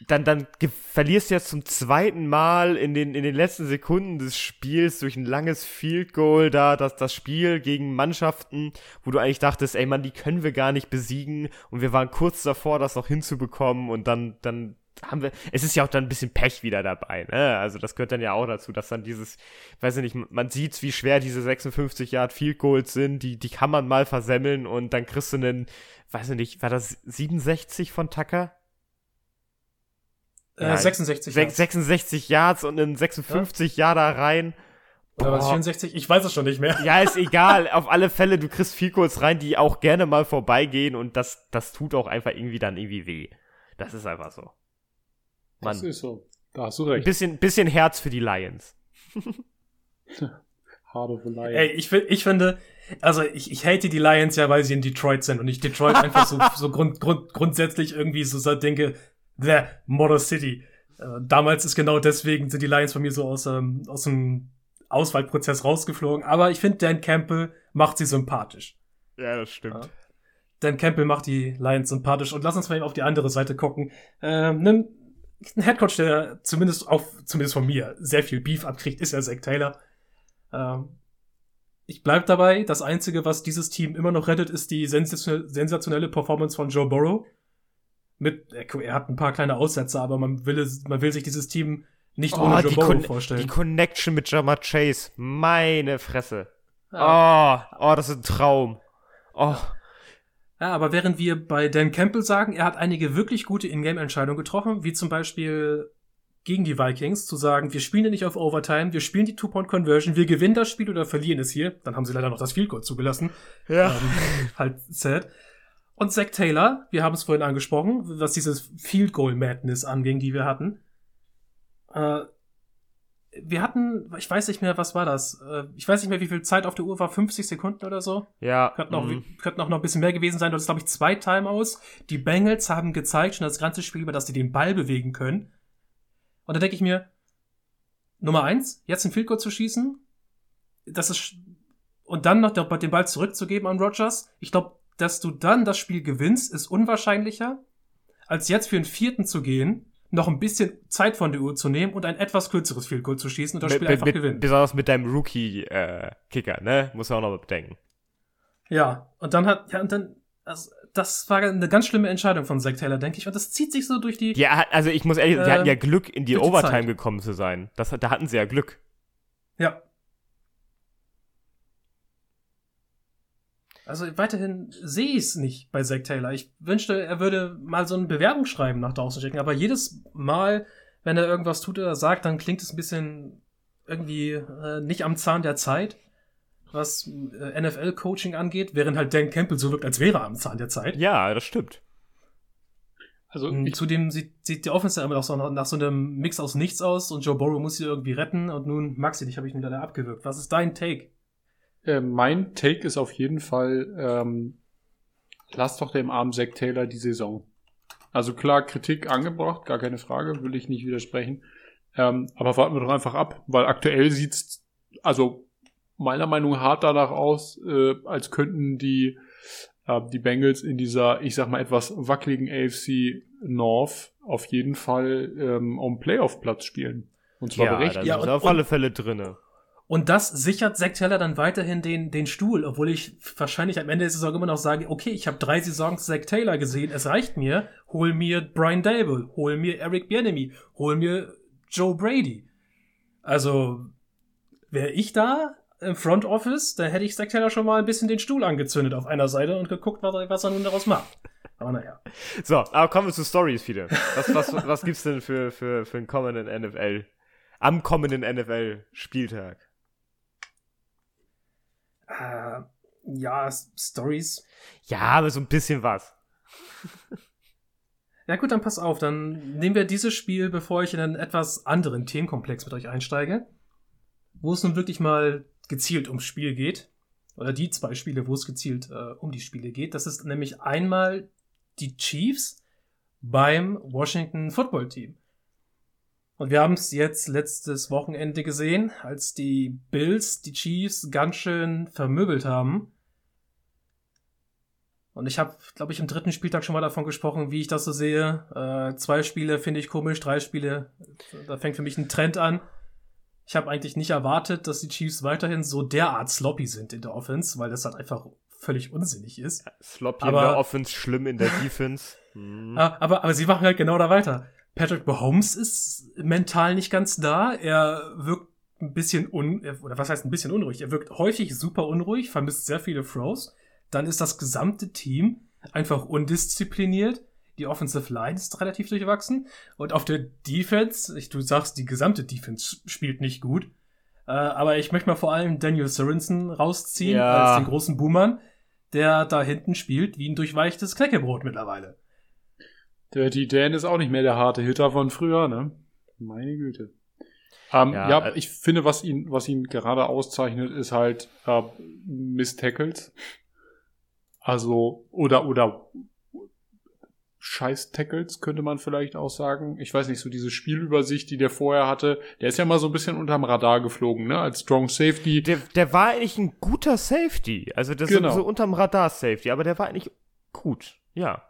Speaker 3: dann, dann verlierst du jetzt zum zweiten Mal in den, in den letzten Sekunden des Spiels durch ein langes Field Goal da, das, das Spiel gegen Mannschaften, wo du eigentlich dachtest, ey Mann, die können wir gar nicht besiegen und wir waren kurz davor, das noch hinzubekommen und dann, dann haben wir, es ist ja auch dann ein bisschen Pech wieder dabei, ne? Also das gehört dann ja auch dazu, dass dann dieses, weiß ich nicht, man sieht, wie schwer diese 56 Yard Field Goals sind, die, die kann man mal versemmeln und dann kriegst du einen, weiß ich nicht, war das 67 von Tucker?
Speaker 1: Äh, 66
Speaker 3: Yards. 66 Yards und einen 56 ja. Jahr rein.
Speaker 1: Oder was, 64? Ich weiß es schon nicht mehr.
Speaker 3: Ja, ist (laughs) egal. Auf alle Fälle, du kriegst viel kurz rein, die auch gerne mal vorbeigehen und das, das tut auch einfach irgendwie dann irgendwie weh. Das ist einfach so.
Speaker 2: Mann. Das ist so. Da hast du recht.
Speaker 3: Bisschen, bisschen Herz für die Lions. (laughs)
Speaker 1: Of the Lions. Ey, ich, ich finde, also ich, ich hate die Lions ja, weil sie in Detroit sind und ich Detroit einfach so, (laughs) so grund, grund, grundsätzlich irgendwie so denke, the Motor City. Äh, damals ist genau deswegen sind die Lions von mir so aus, ähm, aus dem Auswahlprozess rausgeflogen. Aber ich finde, Dan Campbell macht sie sympathisch.
Speaker 3: Ja, das stimmt. Ja.
Speaker 1: Dan Campbell macht die Lions sympathisch. Und lass uns mal eben auf die andere Seite gucken. Ähm, nimm ein Headcoach, der zumindest auf, zumindest von mir, sehr viel Beef abkriegt, ist ja Zach Taylor. Ähm, ich bleib dabei, das Einzige, was dieses Team immer noch rettet, ist die sensationelle Performance von Joe Burrow mit, er hat ein paar kleine Aussätze, aber man will, man will sich dieses Team nicht oh, ohne Joe Burrow vorstellen.
Speaker 3: Die Connection mit Jama Chase, meine Fresse. Ja. Oh, oh, das ist ein Traum. Oh.
Speaker 1: Ja, aber während wir bei Dan Campbell sagen, er hat einige wirklich gute Ingame-Entscheidungen getroffen, wie zum Beispiel gegen die Vikings, zu sagen, wir spielen ja nicht auf Overtime, wir spielen die Two-Point-Conversion, wir gewinnen das Spiel oder verlieren es hier. Dann haben sie leider noch das Field Goal zugelassen.
Speaker 3: Ja.
Speaker 1: Ähm, halt sad. Und Zach Taylor, wir haben es vorhin angesprochen, was dieses Field Goal Madness anging, die wir hatten. Äh, wir hatten, ich weiß nicht mehr, was war das? Äh, ich weiß nicht mehr, wie viel Zeit auf der Uhr war, 50 Sekunden oder so?
Speaker 3: Ja.
Speaker 1: Könnten auch, mhm. könnten auch noch ein bisschen mehr gewesen sein. Das ist, glaube ich, zwei Timeouts. Die Bengals haben gezeigt, schon das ganze Spiel über, dass sie den Ball bewegen können. Und da denke ich mir, Nummer eins, jetzt ein Field Goal zu schießen, das ist, und dann noch den Ball zurückzugeben an Rogers. Ich glaube, dass du dann das Spiel gewinnst, ist unwahrscheinlicher, als jetzt für einen vierten zu gehen, noch ein bisschen Zeit von der Uhr zu nehmen und ein etwas kürzeres Field Goal zu schießen und das mit, Spiel einfach
Speaker 3: mit,
Speaker 1: gewinnen.
Speaker 3: Besonders mit deinem Rookie-Kicker, äh, ne? Muss man auch noch bedenken.
Speaker 1: Ja, und dann hat, ja, und dann, also, das war eine ganz schlimme Entscheidung von Zack Taylor, denke ich. Und das zieht sich so durch die.
Speaker 3: Ja, also ich muss ehrlich sagen, äh, sie hatten ja Glück, in die Overtime die gekommen zu sein. Das, da hatten sie ja Glück.
Speaker 1: Ja. Also weiterhin sehe ich es nicht bei Zack Taylor. Ich wünschte, er würde mal so ein Bewerbungsschreiben nach draußen schicken, aber jedes Mal, wenn er irgendwas tut oder sagt, dann klingt es ein bisschen irgendwie äh, nicht am Zahn der Zeit, was äh, NFL-Coaching angeht, während halt Dan Campbell so wirkt, als wäre er am Zahn der Zeit.
Speaker 3: Ja, das stimmt.
Speaker 1: Also zudem sieht, sieht die Offense immer noch so nach, nach, so einem Mix aus nichts aus und Joe Burrow muss sie irgendwie retten und nun Maxi, dich habe ich wieder da abgewürgt. Was ist dein Take?
Speaker 2: Äh, mein Take ist auf jeden Fall, ähm, lass doch dem armen Zack Taylor die Saison. Also klar, Kritik angebracht, gar keine Frage, will ich nicht widersprechen. Ähm, aber warten wir doch einfach ab, weil aktuell sieht's, also meiner Meinung nach hart danach aus, äh, als könnten die, äh, die Bengals in dieser, ich sag mal, etwas wackeligen AFC North auf jeden Fall ähm, um Playoff-Platz spielen.
Speaker 3: Und zwar ja, berechtigt. Ja, und, auf alle Fälle drinne.
Speaker 1: Und das sichert Zack Taylor dann weiterhin den, den Stuhl, obwohl ich wahrscheinlich am Ende der Saison immer noch sage, okay, ich habe drei Saisons Zack Taylor gesehen, es reicht mir, hol mir Brian Dable, hol mir Eric Bienemy, hol mir Joe Brady. Also, wäre ich da im Front Office, dann hätte ich Zack Taylor schon mal ein bisschen den Stuhl angezündet auf einer Seite und geguckt, was, was er nun daraus macht. Aber naja.
Speaker 3: So, aber kommen wir zu Stories wieder. Was, was, was gibt's denn für, für, für einen kommenden NFL, am kommenden NFL-Spieltag?
Speaker 1: Äh, ja, Stories.
Speaker 3: Ja, aber so ein bisschen was.
Speaker 1: ja gut, dann pass auf, dann nehmen wir dieses Spiel, bevor ich in einen etwas anderen Themenkomplex mit euch einsteige, wo es nun wirklich mal gezielt ums Spiel geht. Oder die zwei Spiele, wo es gezielt äh, um die Spiele geht. Das ist nämlich einmal die Chiefs beim Washington Football Team. Und wir haben es jetzt letztes Wochenende gesehen, als die Bills die Chiefs ganz schön vermöbelt haben. Und ich habe, glaube ich, im dritten Spieltag schon mal davon gesprochen, wie ich das so sehe. Äh, zwei Spiele finde ich komisch, drei Spiele, da fängt für mich ein Trend an. Ich habe eigentlich nicht erwartet, dass die Chiefs weiterhin so derart sloppy sind in der Offense, weil das halt einfach völlig unsinnig ist.
Speaker 3: Sloppy
Speaker 1: Aber-
Speaker 3: in der Offense, schlimm in der Defense. Hm. (laughs)
Speaker 1: Ah, Aber, aber sie machen halt genau da weiter. Patrick Mahomes ist mental nicht ganz da. Er wirkt ein bisschen un, oder was heißt ein bisschen unruhig? Er wirkt häufig super unruhig, vermisst sehr viele Throws. Dann ist das gesamte Team einfach undiszipliniert. Die Offensive Line ist relativ durchwachsen. Und auf der Defense, ich, du sagst, die gesamte Defense spielt nicht gut. Äh, aber ich möchte mal vor allem Daniel Sorensen rausziehen
Speaker 3: Ja.
Speaker 1: als den großen Boomern, der da hinten spielt wie ein durchweichtes Knäckebrot mittlerweile.
Speaker 2: Dirty Dan ist auch nicht mehr der harte Hitter von früher, ne? Meine Güte. Ähm,
Speaker 3: Ja,
Speaker 2: ja,
Speaker 3: äh,
Speaker 2: ich finde, was ihn, was ihn gerade auszeichnet, ist halt äh, Miss Tackles. Also, oder, oder Scheiß-Tackles, könnte man vielleicht auch sagen. Ich weiß nicht, so diese Spielübersicht, die der vorher hatte, der ist ja mal so ein bisschen unterm Radar geflogen, ne? Als Strong Safety.
Speaker 3: Der, der war eigentlich ein guter Safety. Also das
Speaker 2: Genau.
Speaker 3: ist so unterm Radar Safety, aber der war eigentlich gut. Ja.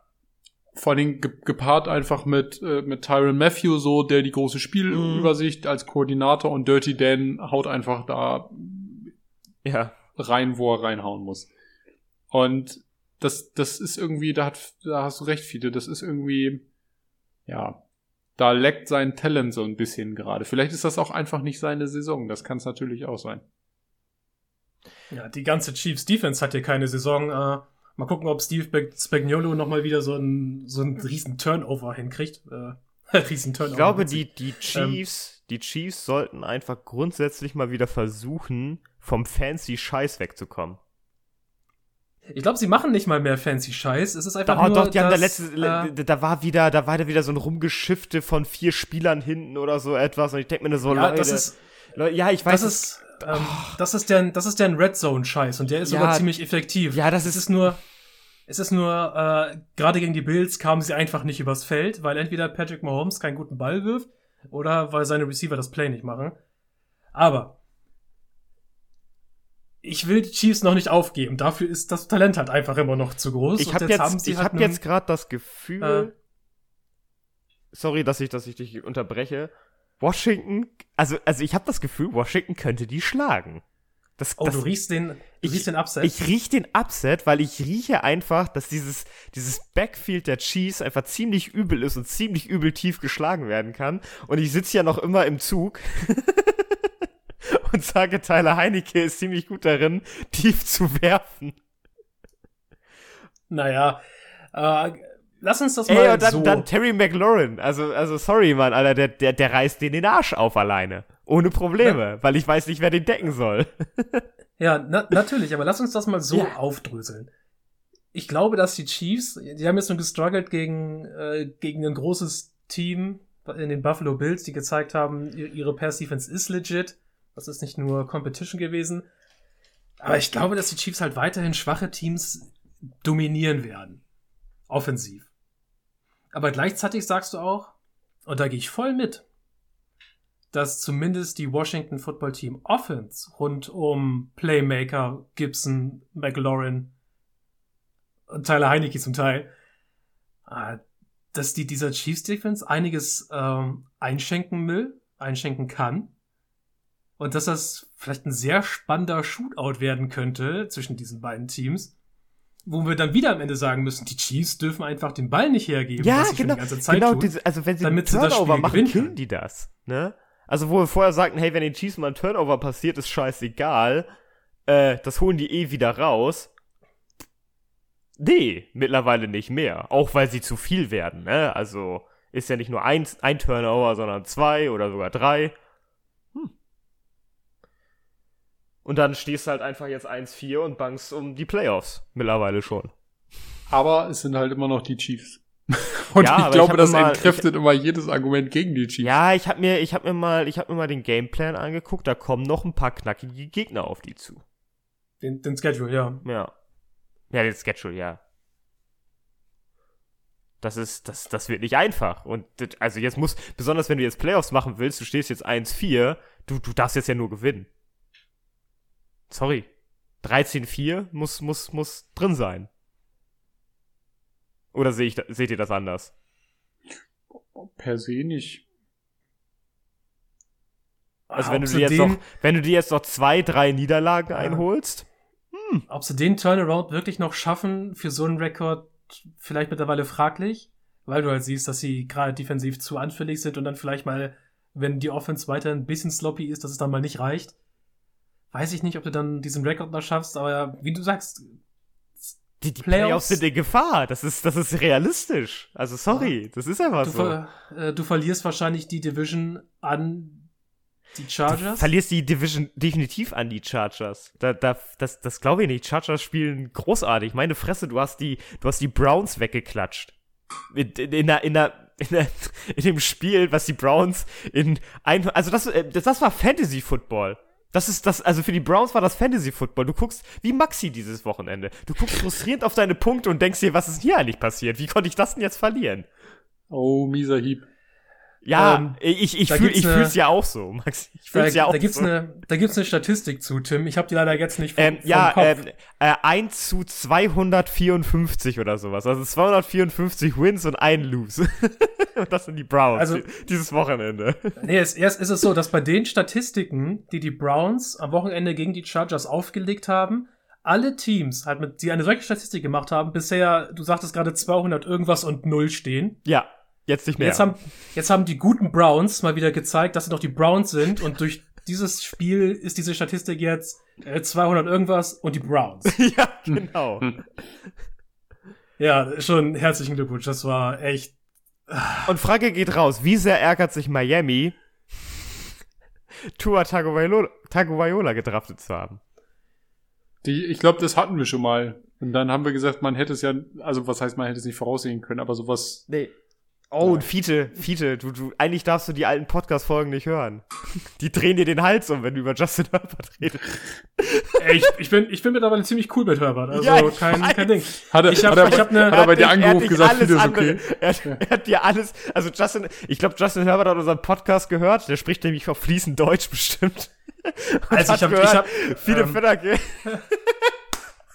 Speaker 2: Vor allem ge gepaart einfach mit, äh, mit Tyron Matthew, so, der die große Spielübersicht als Koordinator und Dirty Dan haut einfach da
Speaker 3: Ja.
Speaker 2: rein, wo er reinhauen muss. Und das, das ist irgendwie, da, hat, da hast du recht, viele, das ist irgendwie, ja, da leckt sein Talent so ein bisschen gerade. Vielleicht ist das auch einfach nicht seine Saison, das kann es natürlich auch sein.
Speaker 1: Ja, die ganze Chiefs Defense hat hier keine Saison. Äh, mal gucken, ob Steve Bag- Spagnuolo noch mal wieder so einen so einen riesen Turnover hinkriegt. Äh, (laughs) riesen Turnover.
Speaker 3: Ich glaube, die, die Chiefs, die Chiefs sollten einfach grundsätzlich mal wieder versuchen, vom fancy Scheiß wegzukommen.
Speaker 1: Ich glaube, sie machen nicht mal mehr fancy Scheiß. Es ist einfach
Speaker 3: Da,
Speaker 1: nur,
Speaker 3: doch, die haben da
Speaker 1: dass,
Speaker 3: letzte,
Speaker 1: äh,
Speaker 3: da war wieder, da war da wieder so ein Rumgeschifte von vier Spielern hinten oder so etwas und ich denke mir nur so,
Speaker 1: ja,
Speaker 3: Leute,
Speaker 1: das ist
Speaker 3: Leute, ja, ich weiß,
Speaker 1: das ist ähm, das ist der das ist der Red Zone Scheiß und der ist
Speaker 3: Ja,
Speaker 1: sogar ziemlich effektiv.
Speaker 3: ja, das
Speaker 1: es
Speaker 3: ist-
Speaker 1: ist nur es ist nur äh, gerade gegen die Bills kamen sie einfach nicht übers Feld, weil entweder Patrick Mahomes keinen guten Ball wirft oder weil seine Receiver das Play nicht machen. Aber ich will die Chiefs noch nicht aufgeben. Dafür ist das Talent halt einfach immer noch zu groß.
Speaker 3: ich habe jetzt, ich
Speaker 1: halt einen-
Speaker 3: jetzt gerade das Gefühl,
Speaker 1: Äh.
Speaker 3: sorry, dass ich, dass ich dich unterbreche. Washington, also, also ich habe das Gefühl, Washington könnte die schlagen. Das,
Speaker 1: Oh,
Speaker 3: das,
Speaker 1: du riechst den, du
Speaker 3: ich-
Speaker 1: riechst den Upset.
Speaker 3: Ich riech den Upset, weil ich rieche einfach, dass dieses, dieses Backfield der Chiefs einfach ziemlich übel ist und ziemlich übel tief geschlagen werden kann. Und ich sitze ja noch immer im Zug (laughs) und sage, Tyler Heinecke ist ziemlich gut darin, tief zu werfen.
Speaker 1: naja, äh, lass uns das
Speaker 3: Ey,
Speaker 1: mal
Speaker 3: und dann,
Speaker 1: so.
Speaker 3: dann Terry McLaurin. Also, also sorry, Mann, Alter, der, der, der reißt den den Arsch auf alleine. Ohne Probleme, weil ich weiß nicht, wer den decken soll. (laughs)
Speaker 1: Ja, na, natürlich, aber lass uns das mal so
Speaker 3: Ja.
Speaker 1: aufdröseln. Ich glaube, dass die Chiefs, die haben jetzt nur gestruggelt gegen, äh, gegen ein großes Team in den Buffalo Bills, die gezeigt haben, ihr- ihre Pass-Defense ist legit. Das ist nicht nur Competition gewesen. Aber ich glaube, dass die Chiefs halt weiterhin schwache Teams dominieren werden. Offensiv. Aber gleichzeitig sagst du auch, und da gehe ich voll mit, dass zumindest die Washington Football Team Offense rund um Playmaker, Gibson, McLaurin und Tyler Heinecke zum Teil, äh, dass die dieser Chiefs Defense einiges ähm, einschenken will, einschenken kann. Und dass das vielleicht ein sehr spannender Shootout werden könnte zwischen diesen beiden Teams. Wo wir dann wieder am Ende sagen müssen, die Chiefs dürfen einfach den Ball nicht hergeben,
Speaker 3: Ja,
Speaker 1: was sie
Speaker 3: genau,
Speaker 1: die ganze Zeit
Speaker 3: genau,
Speaker 1: tun.
Speaker 3: diese, also wenn sie
Speaker 1: damit sie das
Speaker 3: Turnover
Speaker 1: Spiel
Speaker 3: machen,
Speaker 1: gewinnen können.
Speaker 3: die das, ne? Also wo wir vorher sagten, hey, wenn den Chiefs mal ein Turnover passiert, ist scheißegal, äh, das holen die eh wieder raus. Nee, mittlerweile nicht mehr. Auch weil sie zu viel werden, ne? Also ist ja nicht nur ein, ein Turnover, sondern zwei oder sogar drei. Hm. Und dann stehst du halt einfach jetzt 1-4 und bangst um die Playoffs. Mittlerweile schon.
Speaker 2: Aber es sind halt immer noch die Chiefs. (laughs) Und
Speaker 3: Ja,
Speaker 2: ich
Speaker 3: ich
Speaker 2: glaube,
Speaker 3: hab
Speaker 2: das
Speaker 3: immer-
Speaker 2: entkräftet immer jedes Argument gegen die Chiefs.
Speaker 3: Ja, ich habe mir, ich habe mir mal, ich habe mir mal den Gameplan angeguckt. Da kommen noch ein paar knackige Gegner auf die zu.
Speaker 1: Den, den Schedule, ja.
Speaker 3: Ja, ja, den Schedule, ja. Das ist, das, das wird nicht einfach. Und das, also jetzt muss, besonders wenn du jetzt Playoffs machen willst, du stehst jetzt 1-4, du, du darfst jetzt ja nur gewinnen. Sorry. 13-4 muss, muss, muss drin sein. Oder sehe ich, seht ihr das anders?
Speaker 2: Per se nicht.
Speaker 3: Also wenn du dir jetzt
Speaker 1: den,
Speaker 3: noch, wenn du dir jetzt noch zwei, drei Niederlagen
Speaker 1: Ja.
Speaker 3: einholst,
Speaker 1: Ob sie den Turnaround wirklich noch schaffen für so einen Rekord, vielleicht mittlerweile fraglich, weil du halt siehst, dass sie gerade defensiv zu anfällig sind und dann vielleicht mal, wenn die Offense weiter ein bisschen sloppy ist, dass es dann mal nicht reicht. Weiß ich nicht, ob du dann diesen Rekord noch schaffst, aber wie du sagst,
Speaker 3: die, die
Speaker 1: Playoffs-
Speaker 3: Playoffs, sind in Gefahr. Das ist, das ist realistisch. Also sorry, das ist einfach
Speaker 1: du,
Speaker 3: so.
Speaker 1: ver äh, du verlierst wahrscheinlich die Division an die
Speaker 3: Du
Speaker 1: Chargers.
Speaker 3: verlierst die Division definitiv an die Chargers. Da, da, das, das glaube ich nicht. Chargers spielen großartig. Meine Fresse, du hast die, du hast die Browns weggeklatscht. In, in, in, der, in, der, in, der, in dem Spiel, was die Browns in ein, also das, äh, das, das war Fantasy Football. Das ist das, also für die Browns war das Fantasy Football. Du guckst wie Maxi dieses Wochenende. Du guckst frustrierend auf deine Punkte und denkst dir, was ist hier eigentlich passiert? Wie konnte ich das denn jetzt verlieren?
Speaker 2: Oh, mieser Hieb.
Speaker 3: Ja,
Speaker 1: Ähm,
Speaker 3: ich, ich,
Speaker 1: da
Speaker 3: fühl, ich fühl's ja auch so, Maxi. Ich
Speaker 1: Da,
Speaker 3: fühl's ja auch
Speaker 1: da gibt's
Speaker 3: so.
Speaker 1: eine, da gibt's eine Statistik zu, Tim. Ich habe die leider jetzt nicht vom,
Speaker 3: Ähm,
Speaker 1: vom
Speaker 3: ja,
Speaker 1: Kopf.
Speaker 3: ähm, äh, 1 zu 254 oder sowas. Also 254 Wins und ein Lose. (laughs) und das sind die Browns
Speaker 1: Also-
Speaker 3: die- dieses Wochenende.
Speaker 1: Nee, es, erst ist es so, dass bei den Statistiken, die die Browns am Wochenende gegen die Chargers aufgelegt haben, alle Teams, halt mit, die eine solche Statistik gemacht haben, bisher, du sagtest gerade 200 irgendwas und null stehen.
Speaker 3: Ja, jetzt nicht mehr.
Speaker 1: Jetzt haben, jetzt haben die guten Browns mal wieder gezeigt, dass sie noch die Browns sind und durch dieses Spiel ist diese Statistik jetzt äh, 200 irgendwas und die Browns. (laughs)
Speaker 3: ja, genau. (laughs)
Speaker 1: ja, schon herzlichen Glückwunsch, das war echt
Speaker 3: Und Frage geht raus. Wie sehr ärgert sich Miami, Tua Tagovailoa, Tagovailoa gedraftet zu haben?
Speaker 2: Die, ich glaube, das hatten wir schon mal. Und dann haben wir gesagt, man hätte es ja, also was heißt, man hätte es nicht voraussehen können, aber sowas.
Speaker 3: Nee. Oh, und Fiete, Fiete, du, du, eigentlich darfst du die alten Podcast-Folgen nicht hören. (laughs) Die drehen dir den Hals um, wenn du über Justin Herbert redest.
Speaker 1: Ey, ich, ich, bin, ich bin mittlerweile ziemlich cool mit Herbert. Also
Speaker 3: Ja, ich
Speaker 1: kein,
Speaker 3: weiß.
Speaker 1: kein Ding.
Speaker 2: Hat er,
Speaker 1: Ich hab-
Speaker 2: hat er,
Speaker 1: ich hab ne-
Speaker 2: hat er bei dir angerufen gesagt,
Speaker 3: alles
Speaker 2: vieles
Speaker 3: andere-
Speaker 2: okay?
Speaker 3: Er, hat- er hat dir alles, also Justin, ich glaube, Justin Herbert hat unseren Podcast gehört, der spricht nämlich auch fließend Deutsch bestimmt. (laughs) Und
Speaker 1: Also ich hab- ich hab,
Speaker 3: viele
Speaker 1: ähm,
Speaker 3: Fedderke. (laughs)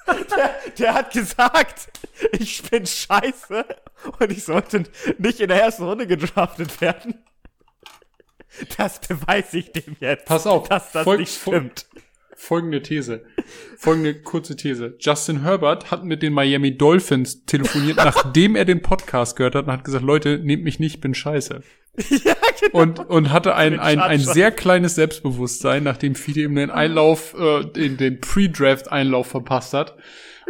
Speaker 3: der, der hat gesagt, ich bin scheiße und ich sollte nicht in der ersten Runde gedraftet werden. Das beweise ich dem jetzt.
Speaker 2: Pass auf,
Speaker 3: dass das
Speaker 2: folg-
Speaker 3: nicht stimmt.
Speaker 2: Folgende These. Folgende kurze These. Justin Herbert hat mit den Miami Dolphins telefoniert, (laughs) nachdem er den Podcast gehört hat und hat gesagt, Leute, nehmt mich nicht, bin scheiße.
Speaker 3: ja, genau.
Speaker 2: Und, und hatte ein, ein, ein sehr kleines Selbstbewusstsein, nachdem Fide ihm den Einlauf, äh, den, den Pre-Draft-Einlauf verpasst hat.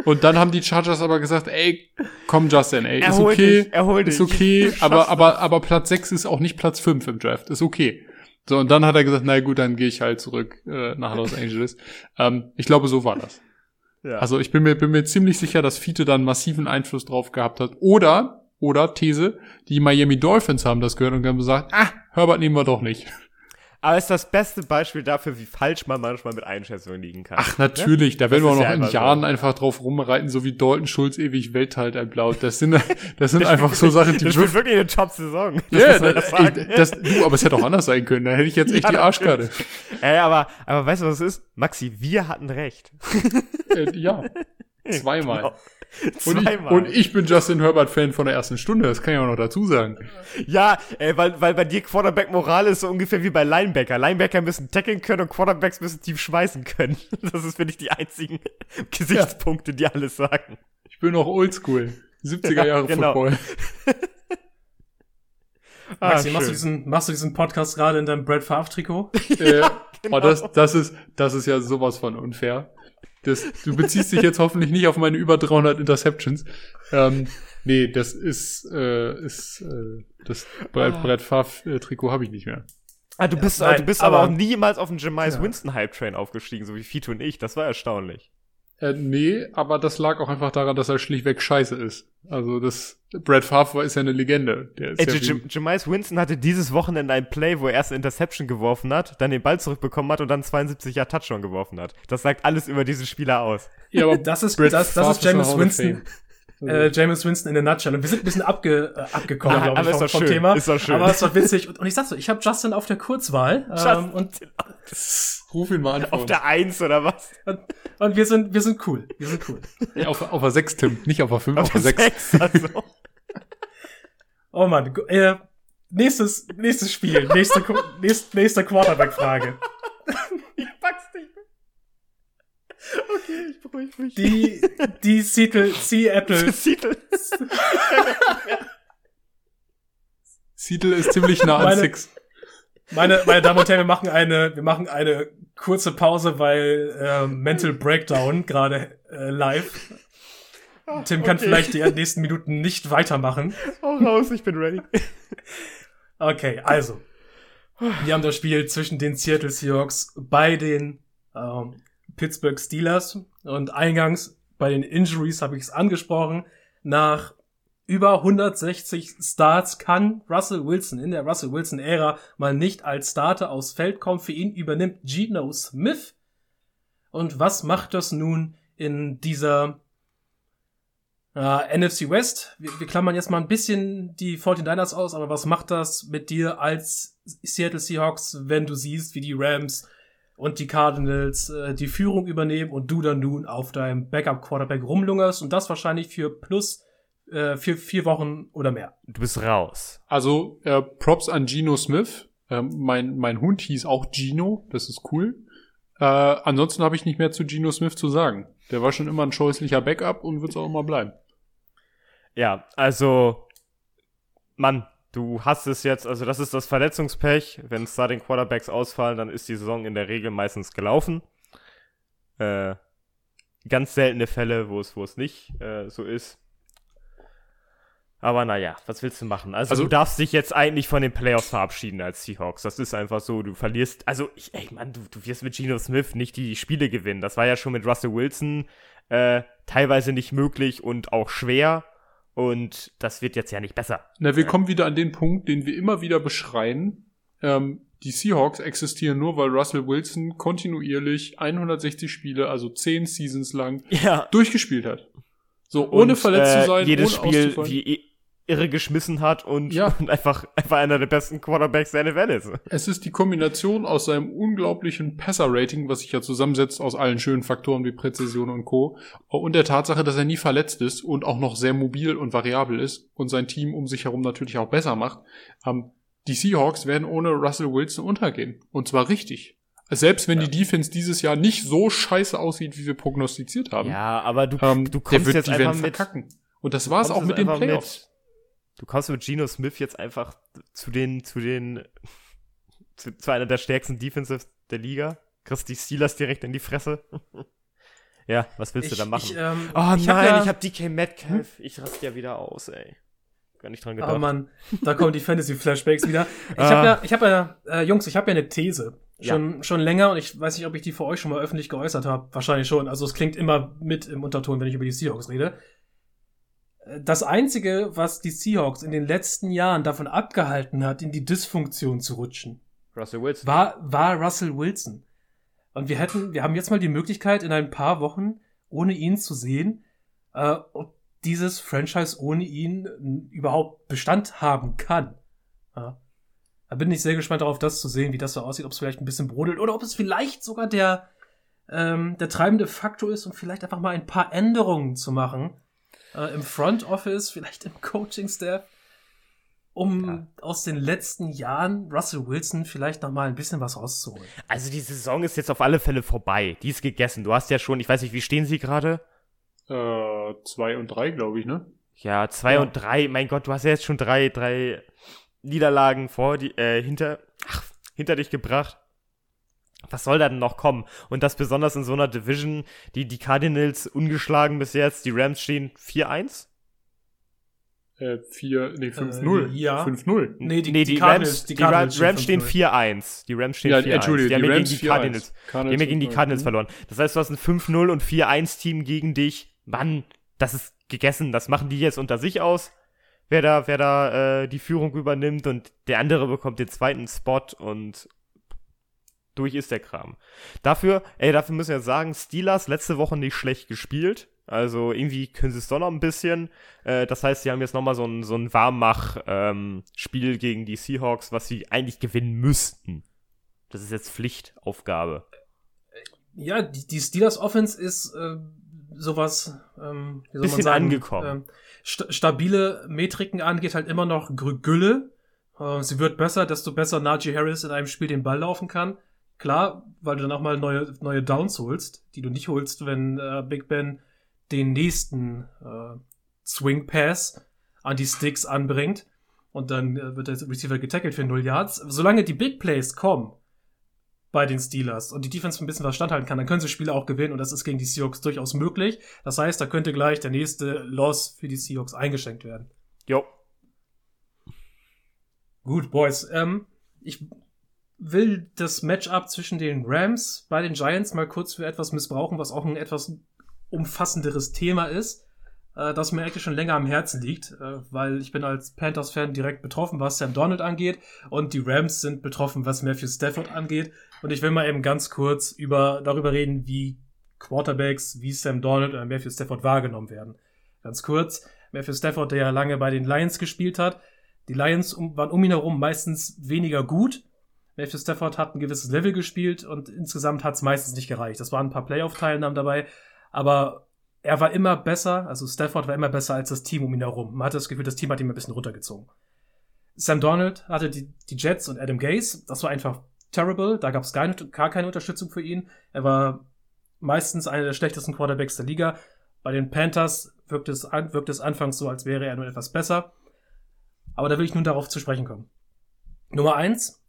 Speaker 2: Und dann haben die Chargers aber gesagt, ey, komm Justin, ey, ist
Speaker 3: Erhol
Speaker 2: okay,
Speaker 3: dich, erhol dich.
Speaker 2: ist okay, (laughs) aber, aber, aber Platz 6 ist auch nicht Platz 5 im Draft, ist okay. So, und dann hat er gesagt, na gut, dann gehe ich halt zurück äh, nach Los Angeles. ähm, ich glaube, so war das.
Speaker 3: Ja.
Speaker 2: Also ich bin mir, bin mir ziemlich sicher, dass Fiete dann massiven Einfluss drauf gehabt hat. Oder, oder These, die Miami Dolphins haben das gehört und haben gesagt, ah, Herbert nehmen wir doch nicht.
Speaker 3: Aber ist das beste Beispiel dafür, wie falsch man manchmal mit Einschätzungen liegen kann.
Speaker 2: Ach, natürlich, da werden
Speaker 3: Das
Speaker 2: wir auch noch
Speaker 3: ja
Speaker 2: in Jahren
Speaker 3: so.
Speaker 2: einfach drauf rumreiten, so wie Dalton Schulz ewig Welthalt erblaut. Das sind, das sind einfach so Sachen, die
Speaker 3: Das wird wirklich eine Top-Saison. Das
Speaker 2: Ja, das, ey, das, du, aber es hätte auch anders sein können. Da hätte ich jetzt echt
Speaker 3: Ja,
Speaker 2: die Arschkarte.
Speaker 3: Ey, aber, aber weißt du, was es ist? Maxi, wir hatten recht.
Speaker 2: Äh, ja, zweimal.
Speaker 3: Genau.
Speaker 2: Und, ich, und ich bin Justin Herbert-Fan von der ersten Stunde, das kann ich auch noch dazu sagen.
Speaker 3: Ja, ey, weil, weil bei dir Quarterback-Moral ist so ungefähr wie bei Linebacker. Linebacker müssen tackeln können und Quarterbacks müssen tief schmeißen können. (laughs) Das ist, finde ich, die einzigen (laughs) Gesichtspunkte, die alles sagen.
Speaker 2: Ich bin noch oldschool. 70er Jahre
Speaker 3: genau.
Speaker 2: Football. (laughs)
Speaker 1: Maxi,
Speaker 3: Ah,
Speaker 1: machst, du diesen, machst du diesen Podcast gerade in deinem Brad Favre-Trikot?
Speaker 2: äh,
Speaker 3: genau.
Speaker 2: oh, das, das, ist, das ist ja sowas von unfair. Das, du beziehst dich jetzt hoffentlich nicht auf meine über 300 Interceptions. Ähm, nee, das ist, äh, ist äh, das Brett, Brett Favre-Trikot habe ich nicht mehr.
Speaker 3: Ah, du bist,
Speaker 1: nein,
Speaker 3: du bist aber,
Speaker 1: aber-
Speaker 3: auch niemals auf den Jemice
Speaker 1: Ja.
Speaker 3: Winston Hype Train aufgestiegen, so wie Fito und ich. Das war erstaunlich.
Speaker 2: Äh, nee, aber das lag auch einfach daran, dass er schlichtweg scheiße ist. Also das Brad Favre ist ja eine Legende. Der ist
Speaker 3: Ey,
Speaker 2: ja
Speaker 3: J- J- Winston hatte dieses Wochenende ein Play, wo er erst eine Interception geworfen hat, dann den Ball zurückbekommen hat und dann 72 Jahre Touchdown geworfen hat. Das sagt alles über diesen Spieler aus.
Speaker 2: ja, aber (laughs)
Speaker 1: Das ist,
Speaker 2: Brett
Speaker 1: das, das ist James Winston.
Speaker 2: Fame.
Speaker 1: Äh, James Winston in a nutshell. Und wir sind ein bisschen abge, äh, abgekommen,
Speaker 3: Ja,
Speaker 1: glaube ich,
Speaker 3: ist
Speaker 1: vom,
Speaker 3: doch
Speaker 1: vom
Speaker 3: schön,
Speaker 1: Thema.
Speaker 3: ist doch schön.
Speaker 1: Aber es war witzig. Und, und ich sag so, ich habe Justin auf der Kurzwahl. (laughs) Ähm, und,
Speaker 2: Ruf ihn mal an.
Speaker 3: Auf der Eins oder was?
Speaker 1: und, und wir sind, wir sind cool. Wir sind cool. (laughs)
Speaker 2: Nee, auf, auf der 6, Tim. Nicht auf der 5, auf,
Speaker 3: Auf
Speaker 2: der
Speaker 3: der
Speaker 2: 6.
Speaker 3: Sechs, also. (laughs)
Speaker 1: Oh Mann, gu- äh, nächstes, nächstes Spiel, nächste, Qu- nächst, nächste Quarterback-Frage.
Speaker 3: Ich pack's nicht. Okay, ich beruhige mich.
Speaker 1: Die, die Seattle, Seattle,
Speaker 3: Titel.
Speaker 2: Seattle ist ziemlich nah an 6.
Speaker 1: meine, meine Damen und Herren, wir machen eine, wir machen eine kurze Pause, weil äh, Mental Breakdown gerade äh, live. Tim kann
Speaker 3: okay.
Speaker 1: vielleicht die nächsten Minuten nicht weitermachen.
Speaker 3: Hau raus, ich bin ready.
Speaker 1: Okay, also. Wir haben das Spiel zwischen den Seattle Seahawks bei den ähm, Pittsburgh Steelers und eingangs bei den Injuries habe ich es angesprochen. Nach über 160 Starts kann Russell Wilson in der Russell Wilson Ära mal nicht als Starter aufs Feld kommen. Für ihn übernimmt Geno Smith. Und was macht das nun in dieser äh, NFC West? Wir, wir klammern jetzt mal ein bisschen die 49ers aus, aber was macht das mit dir als Seattle Seahawks, wenn du siehst, wie die Rams und die Cardinals äh, die Führung übernehmen und du dann nun auf deinem Backup-Quarterback rumlungerst und das wahrscheinlich für plus äh, für vier Wochen oder mehr.
Speaker 3: Du bist raus.
Speaker 2: Also, äh, Props an Geno Smith. Ähm, mein, mein Hund hieß auch Gino. Das ist cool. Äh, ansonsten habe ich nicht mehr zu Geno Smith zu sagen. Der war schon immer ein scheußlicher Backup und wird es auch immer bleiben.
Speaker 3: Ja, also, Mann, du hast es jetzt, also das ist das Verletzungspech. Wenn Starting Quarterbacks ausfallen, dann ist die Saison in der Regel meistens gelaufen. Äh, ganz seltene Fälle, wo es, wo es nicht äh, so ist. Aber naja, was willst du machen? Also,
Speaker 2: Also-
Speaker 3: du darfst dich jetzt eigentlich von den Playoffs verabschieden als Seahawks. Das ist einfach so. Du verlierst, also ich, ey Mann, du, du wirst mit Geno Smith nicht die Spiele gewinnen. Das war ja schon mit Russell Wilson äh, teilweise nicht möglich und auch schwer. Und das wird jetzt ja nicht besser.
Speaker 2: Na, wir kommen wieder an den Punkt, den wir immer wieder beschreien. Ähm, die Seahawks existieren nur, weil Russell Wilson kontinuierlich 160 Spiele, also 10 Seasons lang,
Speaker 3: Ja.
Speaker 2: durchgespielt hat. So, ohne
Speaker 3: Und,
Speaker 2: verletzt
Speaker 3: äh,
Speaker 2: zu sein,
Speaker 3: Jedes
Speaker 2: ohne
Speaker 3: Spiel wie irre geschmissen hat und,
Speaker 2: Ja.
Speaker 3: und (laughs) einfach, einfach einer der besten Quarterbacks der NFL ist.
Speaker 2: Es ist die Kombination aus seinem unglaublichen Passer-Rating, was sich ja zusammensetzt aus allen schönen Faktoren wie Präzision und Co. Und der Tatsache, dass er nie verletzt ist und auch noch sehr mobil und variabel ist und sein Team um sich herum natürlich auch besser macht. Ähm, die Seahawks werden ohne Russell Wilson untergehen. Und zwar richtig. Selbst wenn die Defense dieses Jahr nicht so scheiße aussieht, wie wir prognostiziert haben.
Speaker 3: Ja, aber du,
Speaker 2: ähm,
Speaker 3: du kommst jetzt
Speaker 2: die werden
Speaker 3: einfach mit,
Speaker 2: verkacken. Und das war's auch mit den Playoffs.
Speaker 3: Mit, du kommst mit Geno Smith jetzt einfach zu den, zu den, zu, zu einer der stärksten Defensives der Liga. Kriegst die Steelers direkt in die Fresse. (laughs) ja, was willst du da machen?
Speaker 1: Ich, ähm,
Speaker 3: oh
Speaker 1: ich
Speaker 3: nein,
Speaker 1: hab ja,
Speaker 3: ich hab DK Metcalf. Ich raste ja wieder aus, ey. Gar nicht dran gedacht.
Speaker 1: Oh Mann, da kommen die Fantasy-Flashbacks wieder. Ich
Speaker 3: Ah.
Speaker 1: habe ja, ich habe ja, äh, Jungs, ich habe ja eine These. Schon, schon länger und ich weiß nicht, ob ich die für euch schon mal öffentlich geäußert habe. Wahrscheinlich schon. Also es klingt immer mit im Unterton, wenn ich über die Seahawks rede. Das Einzige, was die Seahawks in den letzten Jahren davon abgehalten hat, in die Dysfunktion zu rutschen,
Speaker 3: Russell Wilson.
Speaker 1: war, war Russell Wilson. Und wir hätten, wir haben jetzt mal die Möglichkeit, in ein paar Wochen ohne ihn zu sehen, äh, ob dieses Franchise ohne ihn überhaupt Bestand haben kann. Ja. Da bin ich sehr gespannt darauf, das zu sehen, wie das so aussieht, ob es vielleicht ein bisschen brodelt oder ob es vielleicht sogar der, ähm, der treibende Faktor ist, um vielleicht einfach mal ein paar Änderungen zu machen. Äh, Im Front Office, vielleicht im Coaching-Staff, um
Speaker 3: Ja.
Speaker 1: aus den letzten Jahren Russell Wilson vielleicht noch mal ein bisschen was rauszuholen.
Speaker 3: Also die Saison ist jetzt auf alle Fälle vorbei. Die ist gegessen. Du hast ja schon, ich weiß nicht, wie stehen sie gerade?
Speaker 2: Äh, zwei und drei, glaube ich, ne?
Speaker 3: Ja, zwei
Speaker 1: Ja.
Speaker 3: und drei. Mein Gott, du hast ja jetzt schon drei, drei Niederlagen vor, die, äh, hinter, ach, hinter dich gebracht. Was soll da denn noch kommen? Und das besonders in so einer Division, die, die Cardinals ungeschlagen bis jetzt, die Rams stehen 4-1?
Speaker 2: Äh, vier, nee, 5-0.
Speaker 1: Äh, ja.
Speaker 2: 5-0.
Speaker 1: Nee, die,
Speaker 3: nee,
Speaker 1: die,
Speaker 3: die,
Speaker 1: Cardinals,
Speaker 3: Rams, die,
Speaker 1: Cardinals
Speaker 3: Rams stehen
Speaker 1: 5-0.
Speaker 3: 4-1. Die Rams stehen
Speaker 2: Ja,
Speaker 3: 4-1.
Speaker 2: Entschuldige,
Speaker 3: die haben
Speaker 2: die
Speaker 3: ja
Speaker 2: Rams
Speaker 3: gegen die
Speaker 2: 4-1.
Speaker 3: Cardinals. Die haben gegen die
Speaker 2: 5-0.
Speaker 3: Cardinals verloren. Das heißt, du hast ein 5-0 und 4-1-Team gegen dich. Mann, das ist gegessen. Das machen die jetzt unter sich aus. Wer da, wer da äh, die Führung übernimmt und der andere bekommt den zweiten Spot und durch ist der Kram. Dafür, ey, dafür müssen wir sagen, Steelers letzte Woche nicht schlecht gespielt. Also irgendwie können sie es doch noch ein bisschen. Äh, das heißt, sie haben jetzt nochmal so ein, so ein Warmmach-Spiel ähm, gegen die Seahawks, was sie eigentlich gewinnen müssten. Das ist jetzt Pflichtaufgabe.
Speaker 1: Ja, die, die Steelers Offense ist äh, sowas, ähm,
Speaker 3: wie soll bisschen man sagen, angekommen. Ähm,
Speaker 1: st stabile Metriken angeht, halt immer noch Gülle. Äh, sie wird besser, desto besser Najee Harris in einem Spiel den Ball laufen kann. Klar, weil du dann auch mal neue, neue Downs holst, die du nicht holst, wenn äh, Big Ben den nächsten äh, Swing Pass an die Sticks anbringt und dann äh, wird der Receiver getackelt für 0 Yards. Solange die Big Plays kommen bei den Steelers und die Defense ein bisschen was standhalten kann, dann können sie Spiele auch gewinnen und das ist gegen die Seahawks durchaus möglich. Das heißt, da könnte gleich der nächste Loss für die Seahawks eingeschenkt werden.
Speaker 3: Jo.
Speaker 1: Gut, Boys. Ähm, ich will das Matchup zwischen den Rams bei den Giants mal kurz für etwas missbrauchen, was auch ein etwas umfassenderes Thema ist, äh, das mir eigentlich schon länger am Herzen liegt, äh, weil ich bin als Panthers-Fan direkt betroffen, was Sam Donald angeht und die Rams sind betroffen, was Matthew Stafford angeht. Und ich will mal eben ganz kurz über, darüber reden, wie Quarterbacks wie Sam Donald oder Matthew Stafford wahrgenommen werden. Ganz kurz, Matthew Stafford, der ja lange bei den Lions gespielt hat, die Lions waren um ihn herum meistens weniger gut, Matthew Stafford hat ein gewisses Level gespielt und insgesamt hat es meistens nicht gereicht. Das waren ein paar Playoff-Teilnahmen dabei, aber er war immer besser, also Stafford war immer besser als das Team um ihn herum. Man hatte das Gefühl, das Team hat ihn ein bisschen runtergezogen. Sam Donald hatte die, die Jets und Adam Gase, das war einfach terrible, da gab es gar, gar keine Unterstützung für ihn. Er war meistens einer der schlechtesten Quarterbacks der Liga. Bei den Panthers wirkt es, wirkt es anfangs so, als wäre er nur etwas besser. Aber da will ich nun darauf zu sprechen kommen. Nummer eins,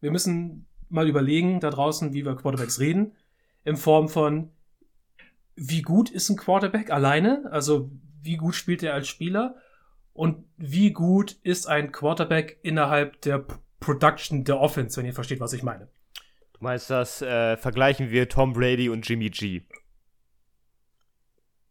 Speaker 1: wir müssen mal überlegen da draußen, wie wir Quarterbacks reden, in Form von, wie gut ist ein Quarterback alleine, also wie gut spielt er als Spieler und wie gut ist ein Quarterback innerhalb der Production der Offense, wenn ihr versteht, was ich meine.
Speaker 3: Du meinst, das äh, vergleichen wir Tom Brady und Jimmy G?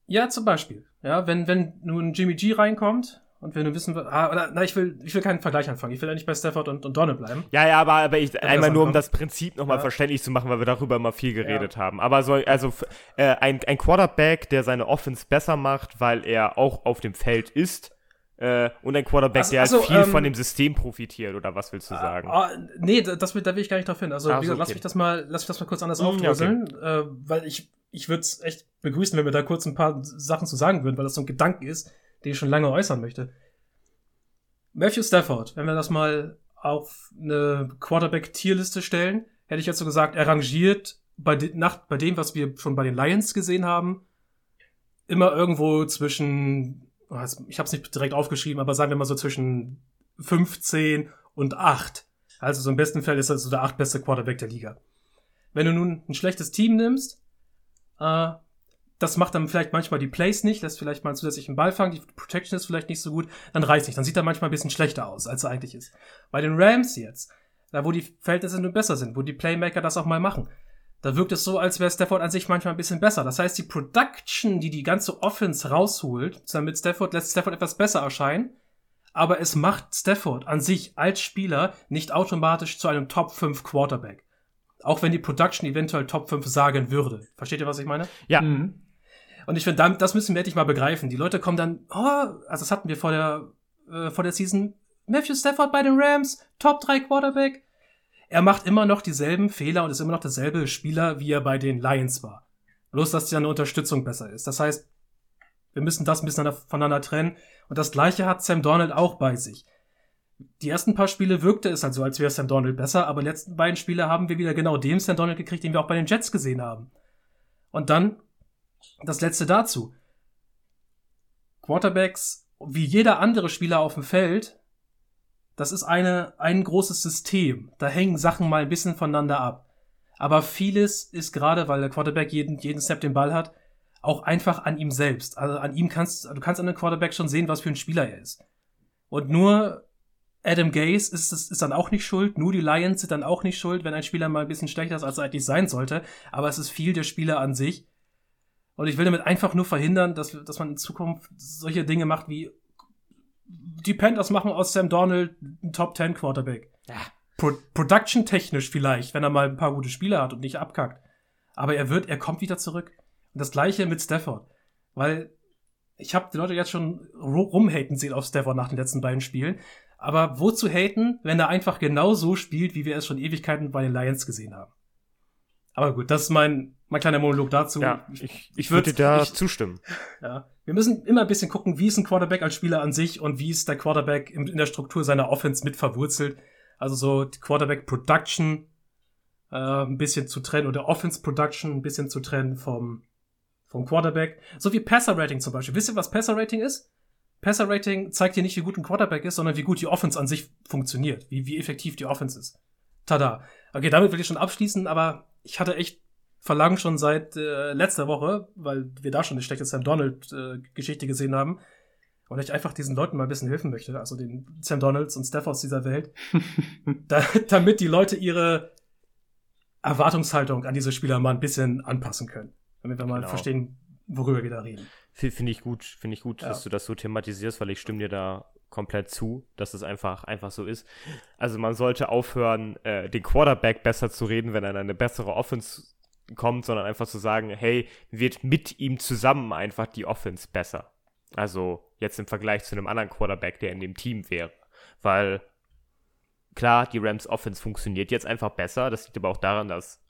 Speaker 1: Ja, zum Beispiel. Ja, wenn, wenn nun Jimmy G reinkommt und wenn du wissen ah, oder, na, ich will, ich will keinen Vergleich anfangen. Ich will eigentlich bei Stafford und, und Donald bleiben.
Speaker 3: Ja, ja, aber, aber ich, einmal nur, um das Prinzip nochmal ja. verständlich zu machen, weil wir darüber immer viel geredet ja. haben. Aber so, also, äh, ein, ein Quarterback, der seine Offense besser macht, weil er auch auf dem Feld ist, äh, und ein Quarterback, also, der halt also, viel ähm, von dem System profitiert, oder was willst du ah, sagen?
Speaker 1: Ah, nee, das, da will ich gar nicht drauf hin. Also, wie gesagt, okay. lass mich das mal, lass mich das mal kurz anders mhm, aufdröseln, okay. äh, weil ich, ich würde es echt begrüßen, wenn wir da kurz ein paar Sachen zu sagen würden, weil das so ein Gedanke ist, den ich schon lange äußern möchte. Matthew Stafford, wenn wir das mal auf eine Quarterback-Tierliste stellen, hätte ich jetzt so gesagt, er rangiert bei, de nach, bei dem, was wir schon bei den Lions gesehen haben, immer irgendwo zwischen, ich habe es nicht direkt aufgeschrieben, aber sagen wir mal so zwischen 15 und 8. Also so im besten Fall ist er so der achtbeste Quarterback der Liga. Wenn du nun ein schlechtes Team nimmst, äh, das macht dann vielleicht manchmal die Plays nicht, lässt vielleicht mal einen zusätzlichen Ball fangen, die Protection ist vielleicht nicht so gut, dann reißt nicht. Dann sieht er manchmal ein bisschen schlechter aus, als er eigentlich ist. Bei den Rams jetzt, da wo die Verhältnisse nur besser sind, wo die Playmaker das auch mal machen, da wirkt es so, als wäre Stafford an sich manchmal ein bisschen besser. Das heißt, die Production, die die ganze Offense rausholt, damit Stafford, lässt Stafford etwas besser erscheinen, aber es macht Stafford an sich als Spieler nicht automatisch zu einem Top 5 Quarterback. Auch wenn die Production eventuell Top 5 sagen würde. Versteht ihr, was ich meine?
Speaker 3: Ja. Mhm.
Speaker 1: Und ich finde, das müssen wir endlich mal begreifen. Die Leute kommen dann, oh, also das hatten wir vor der, äh, vor der Season. Matthew Stafford bei den Rams, Top 3 Quarterback. Er macht immer noch dieselben Fehler und ist immer noch derselbe Spieler, wie er bei den Lions war. Bloß, dass seine Unterstützung besser ist. Das heißt, wir müssen das ein bisschen voneinander trennen. Und das gleiche hat Sam Donald auch bei sich. Die ersten paar Spiele wirkte es halt so, als wäre Sam Donald besser, aber die letzten beiden Spiele haben wir wieder genau den Sam Donald gekriegt, den wir auch bei den Jets gesehen haben. Und dann das letzte dazu. Quarterbacks, wie jeder andere Spieler auf dem Feld, das ist eine, ein großes System. Da hängen Sachen mal ein bisschen voneinander ab. Aber vieles ist gerade, weil der Quarterback jeden, jeden Snap den Ball hat, auch einfach an ihm selbst. Also an ihm kannst, du kannst an einem Quarterback schon sehen, was für ein Spieler er ist. Und nur Adam Gase ist, ist, ist dann auch nicht schuld, nur die Lions sind dann auch nicht schuld, wenn ein Spieler mal ein bisschen schlechter ist, als er eigentlich sein sollte. Aber es ist viel der Spieler an sich. Und ich will damit einfach nur verhindern, dass, dass man in Zukunft solche Dinge macht wie die Panthers machen aus Sam Donald einen Top 10 Quarterback. Ja. Pro Production technisch vielleicht, wenn er mal ein paar gute Spieler hat und nicht abkackt. Aber er wird, er kommt wieder zurück. Und das gleiche mit Stafford. weil ich habe die Leute jetzt schon rumhaten sehen auf Stafford nach den letzten beiden Spielen. Aber wozu haten, wenn er einfach genau so spielt, wie wir es schon Ewigkeiten bei den Lions gesehen haben? Aber gut, das ist mein, mein kleiner Monolog dazu.
Speaker 3: Ja, ich, ich, würde dir da ich, zustimmen. (laughs)
Speaker 1: Ja, wir müssen immer ein bisschen gucken, wie ist ein Quarterback als Spieler an sich und wie ist der Quarterback in, in der Struktur seiner Offense mit verwurzelt. Also so die Quarterback Production äh, ein bisschen zu trennen oder Offense Production ein bisschen zu trennen vom, vom Quarterback. So wie Passer Rating zum Beispiel. Wisst ihr, was Passer Rating ist? Passer Rating zeigt dir nicht, wie gut ein Quarterback ist, sondern wie gut die Offense an sich funktioniert, wie, wie effektiv die Offense ist. Tada. Okay, damit will ich schon abschließen, aber ich hatte echt Verlangen schon seit äh, letzter Woche, weil wir da schon eine schlechte Sam Donald-Geschichte äh, gesehen haben. Und ich einfach diesen Leuten mal ein bisschen helfen möchte, also den Sam Donalds und Staffords dieser Welt, (laughs) da, damit die Leute ihre Erwartungshaltung an diese Spieler mal ein bisschen anpassen können. Damit wir mal genau. verstehen, worüber wir da reden.
Speaker 3: Finde ich gut, finde ich gut, ja. dass du das so thematisierst, weil ich stimme dir da komplett zu, dass es einfach, einfach so ist. Also man sollte aufhören, äh, den Quarterback besser zu reden, wenn er in eine bessere Offense kommt, sondern einfach zu sagen, hey, wird mit ihm zusammen einfach die Offense besser. Also jetzt im Vergleich zu einem anderen Quarterback, der in dem Team wäre. Weil klar, die Rams Offense funktioniert jetzt einfach besser. Das liegt aber auch daran, dass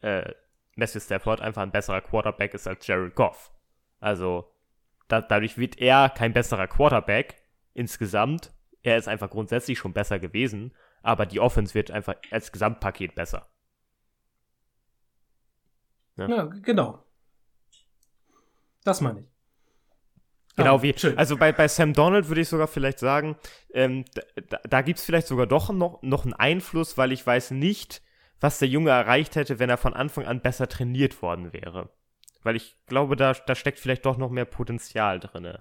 Speaker 3: äh, Matthew Stafford einfach ein besserer Quarterback ist als Jared Goff. Also da, dadurch wird er kein besserer Quarterback insgesamt. Er ist einfach grundsätzlich schon besser gewesen, aber die Offense wird einfach als Gesamtpaket besser.
Speaker 1: Ja, ja genau. Das meine ich.
Speaker 3: Genau ah, wie, schön. also bei, bei Sam Donald würde ich sogar vielleicht sagen, ähm, da, da gibt es vielleicht sogar doch noch, noch einen Einfluss, weil ich weiß nicht, was der Junge erreicht hätte, wenn er von Anfang an besser trainiert worden wäre. Weil ich glaube, da, da steckt vielleicht doch noch mehr Potenzial drin.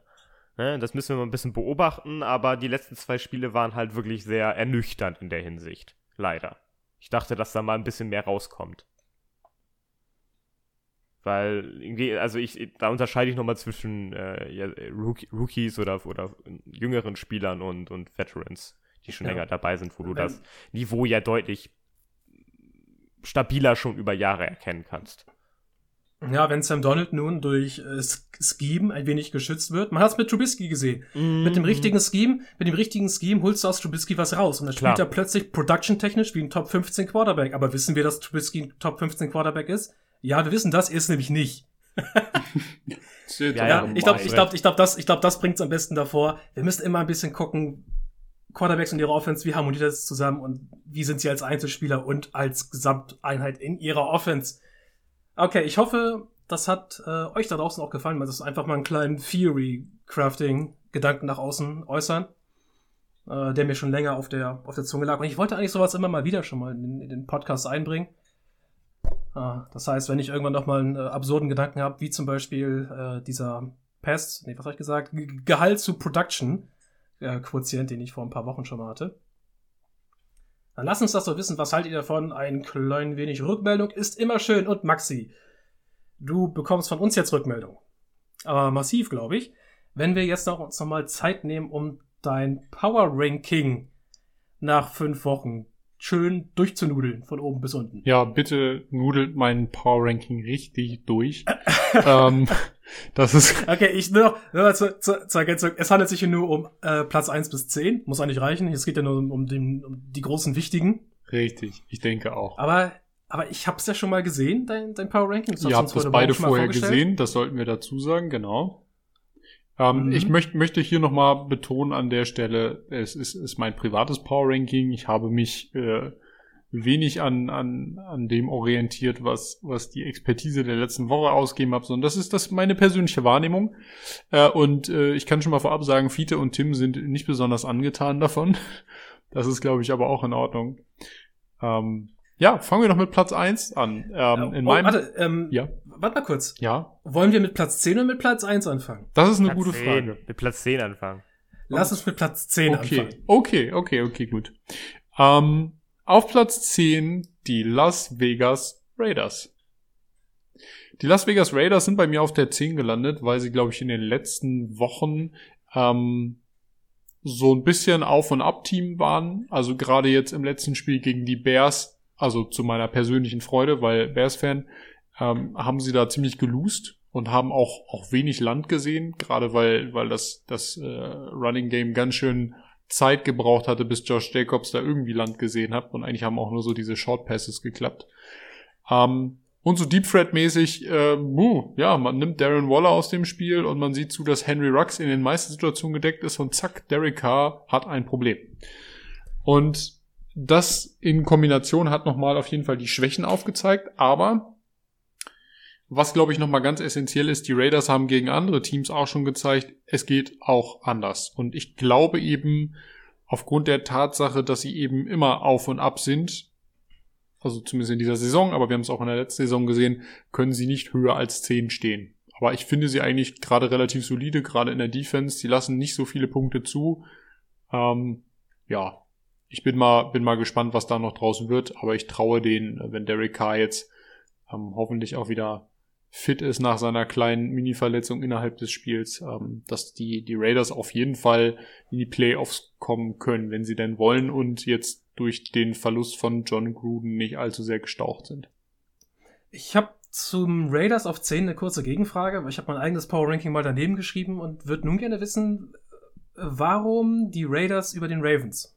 Speaker 3: Ne? Das müssen wir mal ein bisschen beobachten, aber die letzten zwei Spiele waren halt wirklich sehr ernüchternd in der Hinsicht. Leider. Ich dachte, dass da mal ein bisschen mehr rauskommt. Weil irgendwie, also ich, da unterscheide ich nochmal zwischen äh, ja, Rookies oder, oder jüngeren Spielern und, und Veterans, die schon ja. länger dabei sind, wo du das Niveau ja deutlich stabiler schon über Jahre erkennen kannst.
Speaker 1: Ja, wenn Sam Donald nun durch äh, Scheme ein wenig geschützt wird. Man hat es mit Trubisky gesehen. Mm. Mit dem richtigen Scheme, mit dem richtigen Scheme holst du aus Trubisky was raus. Und dann spielt er plötzlich production-technisch wie ein Top 15 Quarterback. Aber wissen wir, dass Trubisky ein Top 15 Quarterback ist? Ja, wir wissen das, er ist nämlich nicht. (laughs) ja, ja, ich glaube, ich glaube, ich glaube, das, ich glaube, das bringt's am besten davor. Wir müssen immer ein bisschen gucken, Quarterbacks und ihre Offense, wie harmoniert das zusammen und wie sind sie als Einzelspieler und als Gesamteinheit in ihrer Offense. Okay, ich hoffe, das hat äh, euch da draußen auch gefallen. Also einfach mal einen kleinen Theory-Crafting-Gedanken nach außen äußern, äh, der mir schon länger auf der, auf der Zunge lag. Und ich wollte eigentlich sowas immer mal wieder schon mal in, in den Podcast einbringen. Ah, das heißt, wenn ich irgendwann noch mal einen äh, absurden Gedanken habe, wie zum Beispiel äh, dieser Pest, nee, was habe ich gesagt? G Gehalt zu Production äh, den ich vor ein paar Wochen schon mal hatte. Dann lasst uns das doch wissen. Was haltet ihr davon? Ein klein wenig Rückmeldung ist immer schön. Und Maxi, du bekommst von uns jetzt Rückmeldung. Aber massiv, glaube ich. Wenn wir jetzt noch uns noch mal Zeit nehmen, um dein Power Ranking nach fünf Wochen schön durchzunudeln, von oben bis unten.
Speaker 2: Ja, bitte nudelt mein Power Ranking richtig durch. (laughs) ähm, das ist. (laughs)
Speaker 1: Okay, ich nur noch, nur zur, zur, zur Ergänzung. Es handelt sich hier nur um äh, Platz eins bis zehn. Muss eigentlich reichen. Es geht ja nur um, um, den, um die großen wichtigen.
Speaker 2: Richtig, ich denke auch.
Speaker 1: Aber aber ich hab's ja schon mal gesehen, dein, dein Power Ranking.
Speaker 2: Ihr habt das beide vorher gesehen, das sollten wir dazu sagen, genau. Ähm, mhm. Ich möcht, möchte hier nochmal betonen an der Stelle, es ist, ist mein privates Power Ranking. Ich habe mich äh, wenig an, an, an dem orientiert, was, was die Expertise der letzten Woche ausgeben hat, sondern das ist das meine persönliche Wahrnehmung. Äh, und äh, ich kann schon mal vorab sagen, Fiete und Tim sind nicht besonders angetan davon. (laughs) Das ist, glaube ich, aber auch in Ordnung. Ähm, ja, fangen wir doch mit Platz eins an. Ähm, in oh, meinem,
Speaker 1: warte, ähm, ja. warte mal kurz.
Speaker 2: Ja.
Speaker 1: Wollen wir mit Platz 10 oder mit Platz 1 anfangen?
Speaker 2: Das ist eine
Speaker 3: Platz
Speaker 2: gute
Speaker 3: 10.
Speaker 2: Frage.
Speaker 3: Mit Platz 10 anfangen.
Speaker 1: Lass uns mit Platz 10
Speaker 2: okay.
Speaker 1: anfangen.
Speaker 2: Okay, okay, okay, gut. Ähm, auf Platz 10 die Las Vegas Raiders. Die Las Vegas Raiders sind bei mir auf der 10 gelandet, weil sie, glaube ich, in den letzten Wochen ähm, so ein bisschen Auf- und Ab-Team waren. Also gerade jetzt im letzten Spiel gegen die Bears also zu meiner persönlichen Freude, weil Bears-Fan, ähm, haben sie da ziemlich geloost. und haben auch, auch wenig Land gesehen, gerade weil, weil das, das äh, Running Game ganz schön Zeit gebraucht hatte, bis Josh Jacobs da irgendwie Land gesehen hat. Und eigentlich haben auch nur so diese Short Passes geklappt. Ähm, und so Deep Threat mäßig, äh, uh, ja, man nimmt Darren Waller aus dem Spiel und man sieht zu, dass Henry Rux in den meisten Situationen gedeckt ist und zack, Derek Carr hat ein Problem. Und das in Kombination hat nochmal auf jeden Fall die Schwächen aufgezeigt, aber was glaube ich nochmal ganz essentiell ist, die Raiders haben gegen andere Teams auch schon gezeigt, es geht auch anders. Und ich glaube eben, aufgrund der Tatsache, dass sie eben immer auf und ab sind, also zumindest in dieser Saison, aber wir haben es auch in der letzten Saison gesehen, können sie nicht höher als 10 stehen. Aber ich finde sie eigentlich gerade relativ solide, gerade in der Defense. Sie lassen nicht so viele Punkte zu. Ähm, ja, ich bin mal, bin mal gespannt, was da noch draußen wird, aber ich traue den, wenn Derek Carr jetzt ähm, hoffentlich auch wieder fit ist nach seiner kleinen Mini-Verletzung innerhalb des Spiels, ähm, dass die, die Raiders auf jeden Fall in die Playoffs kommen können, wenn sie denn wollen und jetzt durch den Verlust von John Gruden nicht allzu sehr gestaucht sind.
Speaker 1: Ich habe zum Raiders auf 10 eine kurze Gegenfrage, weil ich habe mein eigenes Power Ranking mal daneben geschrieben und würde nun gerne wissen, warum die Raiders über den Ravens?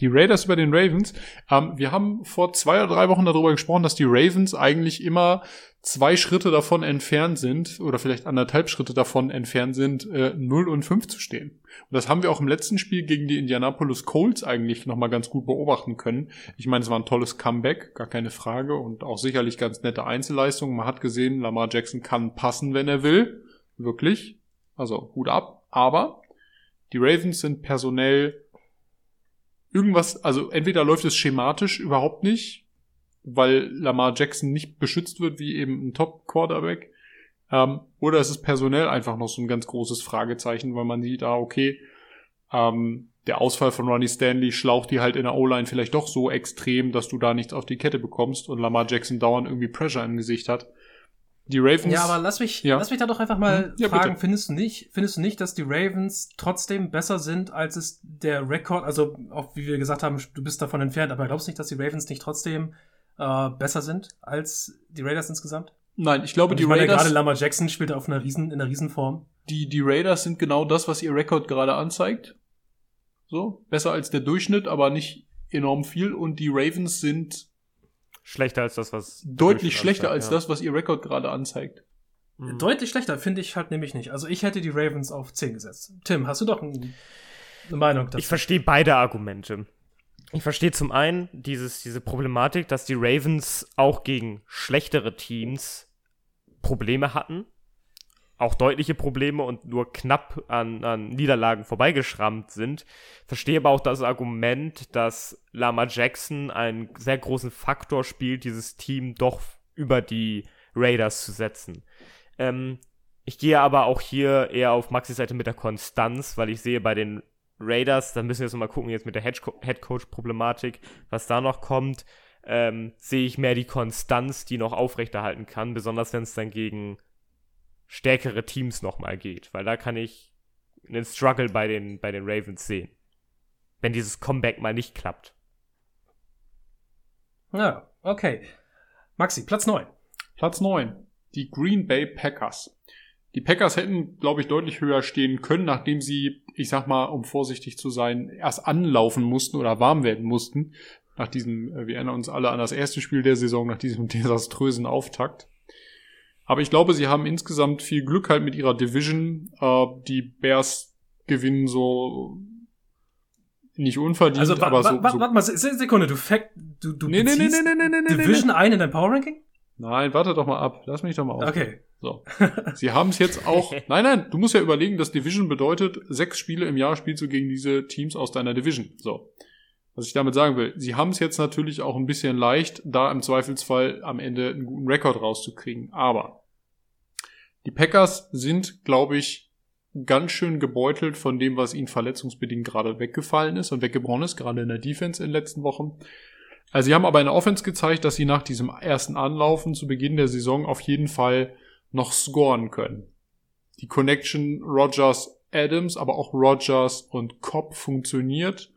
Speaker 2: Die Raiders über den Ravens. Ähm, wir haben vor zwei oder drei Wochen darüber gesprochen, dass die Ravens eigentlich immer zwei Schritte davon entfernt sind, oder vielleicht anderthalb Schritte davon entfernt sind, äh, 0 und 5 zu stehen. Und das haben wir auch im letzten Spiel gegen die Indianapolis Colts eigentlich nochmal ganz gut beobachten können. Ich meine, es war ein tolles Comeback, gar keine Frage, und auch sicherlich ganz nette Einzelleistungen. Man hat gesehen, Lamar Jackson kann passen, wenn er will. Wirklich. Also, Hut ab. Aber die Ravens sind personell irgendwas, also entweder läuft es schematisch überhaupt nicht, weil Lamar Jackson nicht beschützt wird wie eben ein Top-Quarterback. Ähm, oder es ist personell einfach noch so ein ganz großes Fragezeichen, weil man sieht, ah, okay, ähm, der Ausfall von Ronnie Stanley schlaucht die halt in der O-Line vielleicht doch so extrem, dass du da nichts auf die Kette bekommst und Lamar Jackson dauernd irgendwie Pressure im Gesicht hat. Die Ravens.
Speaker 1: Ja, aber lass mich, ja. lass mich da doch einfach mal ja, fragen, bitte. findest du nicht, findest du nicht, dass die Ravens trotzdem besser sind, als es der Rekord, also auch wie wir gesagt haben, du bist davon entfernt, aber glaubst du nicht, dass die Ravens nicht trotzdem äh, besser sind als die Raiders insgesamt?
Speaker 2: Nein, ich glaube,
Speaker 1: Und
Speaker 2: die
Speaker 1: ich meine,
Speaker 2: Raiders.
Speaker 1: Gerade Lamar Jackson spielt auf einer riesen, in einer Riesenform.
Speaker 2: Die, die Raiders sind genau das, was ihr Rekord gerade anzeigt. So, besser als der Durchschnitt, aber nicht enorm viel. Und die Ravens sind
Speaker 3: schlechter als das, was
Speaker 2: deutlich schlechter anzeigt, als ja. das, was ihr Rekord gerade anzeigt.
Speaker 1: Mhm. Deutlich schlechter finde ich halt nämlich nicht. Also ich hätte die Ravens auf 10 gesetzt. Tim, hast du doch ein, eine Meinung
Speaker 3: dazu? Ich verstehe beide Argumente ich verstehe zum einen dieses, diese Problematik, dass die Ravens auch gegen schlechtere Teams Probleme hatten. Auch deutliche Probleme und nur knapp an, an Niederlagen vorbeigeschrammt sind. Verstehe aber auch das Argument, dass Lama Jackson einen sehr großen Faktor spielt, dieses Team doch über die Raiders zu setzen. Ähm, ich gehe aber auch hier eher auf Maxis Seite mit der Konstanz, weil ich sehe bei den Raiders, da müssen wir jetzt mal gucken, jetzt mit der Headcoach-Problematik, was da noch kommt, ähm, sehe ich mehr die Konstanz, die noch aufrechterhalten kann, besonders wenn es dann gegen stärkere Teams nochmal geht, weil da kann ich einen Struggle bei den, bei den Ravens sehen. Wenn dieses Comeback mal nicht klappt.
Speaker 1: Ja, okay. Maxi, Platz 9.
Speaker 2: Platz 9. Die Green Bay Packers. Die Packers hätten, glaube ich, deutlich höher stehen können, nachdem sie, ich sag mal, um vorsichtig zu sein, erst anlaufen mussten oder warm werden mussten. Nach diesem, äh, wir erinnern uns alle an das erste Spiel der Saison, nach diesem (laughs) desaströsen Auftakt. Aber ich glaube, sie haben insgesamt viel Glück halt mit ihrer Division. Äh, die Bears gewinnen so nicht unverdient,
Speaker 1: also,
Speaker 2: aber so.
Speaker 1: Warte
Speaker 2: so
Speaker 1: mal, Sekunde, du, fact, du, du nee, nee, nee, nee, nee, nee, Division nee, nee. ein in dein Power Ranking?
Speaker 2: Nein, warte doch mal ab. Lass mich doch mal
Speaker 1: auf. Okay.
Speaker 2: So. Sie haben es jetzt auch. (laughs) Nein, nein, du musst ja überlegen, dass Division bedeutet, sechs Spiele im Jahr spielst du gegen diese Teams aus deiner Division. So. Was ich damit sagen will, sie haben es jetzt natürlich auch ein bisschen leicht, da im Zweifelsfall am Ende einen guten Rekord rauszukriegen. Aber die Packers sind, glaube ich, ganz schön gebeutelt von dem, was ihnen verletzungsbedingt gerade weggefallen ist und weggebrochen ist, gerade in der Defense in den letzten Wochen. Also sie haben aber in der Offense gezeigt, dass sie nach diesem ersten Anlaufen zu Beginn der Saison auf jeden Fall noch scoren können. Die Connection Rogers Adams, aber auch Rogers und Cobb funktioniert.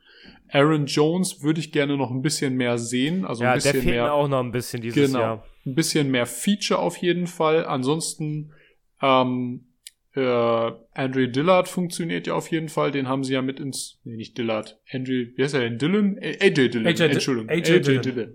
Speaker 2: Aaron Jones würde ich gerne noch ein bisschen mehr sehen. Also
Speaker 3: ja,
Speaker 2: ein bisschen
Speaker 3: der fehlt
Speaker 2: mehr,
Speaker 3: auch noch ein bisschen dieses
Speaker 2: genau,
Speaker 3: Jahr.
Speaker 2: Ein bisschen mehr Feature auf jeden Fall. Ansonsten Ähm, äh, Andre Dillard funktioniert ja auf jeden Fall. Den haben sie ja mit ins, nee, nicht Dillard. Andre, wie heißt er denn? Dylan? AJ Dillon.
Speaker 1: AJ Di-
Speaker 2: Entschuldigung.
Speaker 1: AJ
Speaker 2: AJ,
Speaker 1: Dillon.
Speaker 2: Dillon.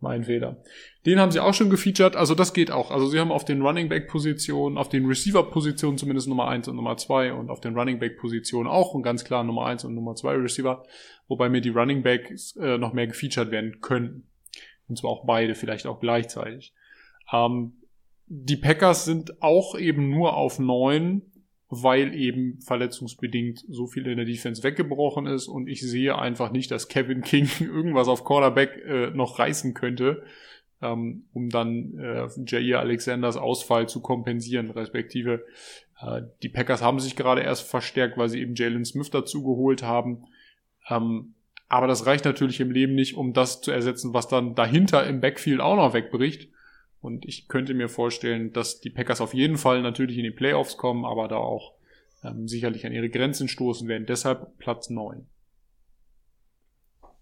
Speaker 2: Mein Fehler. Den haben sie auch schon gefeatured. Also das geht auch. Also sie haben auf den Running Back Positionen, auf den Receiver Positionen zumindest Nummer 1 und Nummer 2 und auf den Running Back Positionen auch und ganz klar Nummer 1 und Nummer 2 Receiver. Wobei mir die Running Backs äh, noch mehr gefeatured werden könnten. Und zwar auch beide, vielleicht auch gleichzeitig. Ähm, die Packers sind auch eben nur auf 9, weil eben verletzungsbedingt so viel in der Defense weggebrochen ist und ich sehe einfach nicht, dass Kevin King (laughs) irgendwas auf Cornerback äh, noch reißen könnte, ähm, um dann äh, Jair Alexanders Ausfall zu kompensieren, respektive äh, die Packers haben sich gerade erst verstärkt, weil sie eben Jalen Smith dazu geholt haben. Ähm, aber das reicht natürlich im Leben nicht, um das zu ersetzen, was dann dahinter im Backfield auch noch wegbricht. Und ich könnte mir vorstellen, dass die Packers auf jeden Fall natürlich in die Playoffs kommen, aber da auch ähm, sicherlich an ihre Grenzen stoßen werden. Deshalb Platz 9.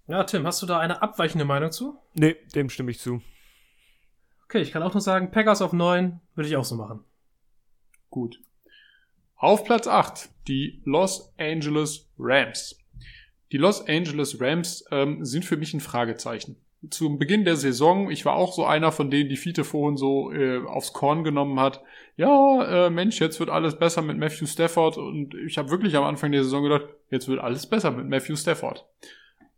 Speaker 1: Ja, Tim, hast du da eine abweichende Meinung zu?
Speaker 3: Nee, dem stimme ich zu.
Speaker 1: Okay, ich kann auch nur sagen, Packers auf 9 würde ich auch so machen.
Speaker 2: Gut. Auf Platz 8 die Los Angeles Rams. Die Los Angeles Rams ähm, sind für mich ein Fragezeichen. Zum Beginn der Saison, ich war auch so einer von denen, die Fiete vorhin so äh, aufs Korn genommen hat. Ja, äh, Mensch, jetzt wird alles besser mit Matthew Stafford. Und ich habe wirklich am Anfang der Saison gedacht, jetzt wird alles besser mit Matthew Stafford.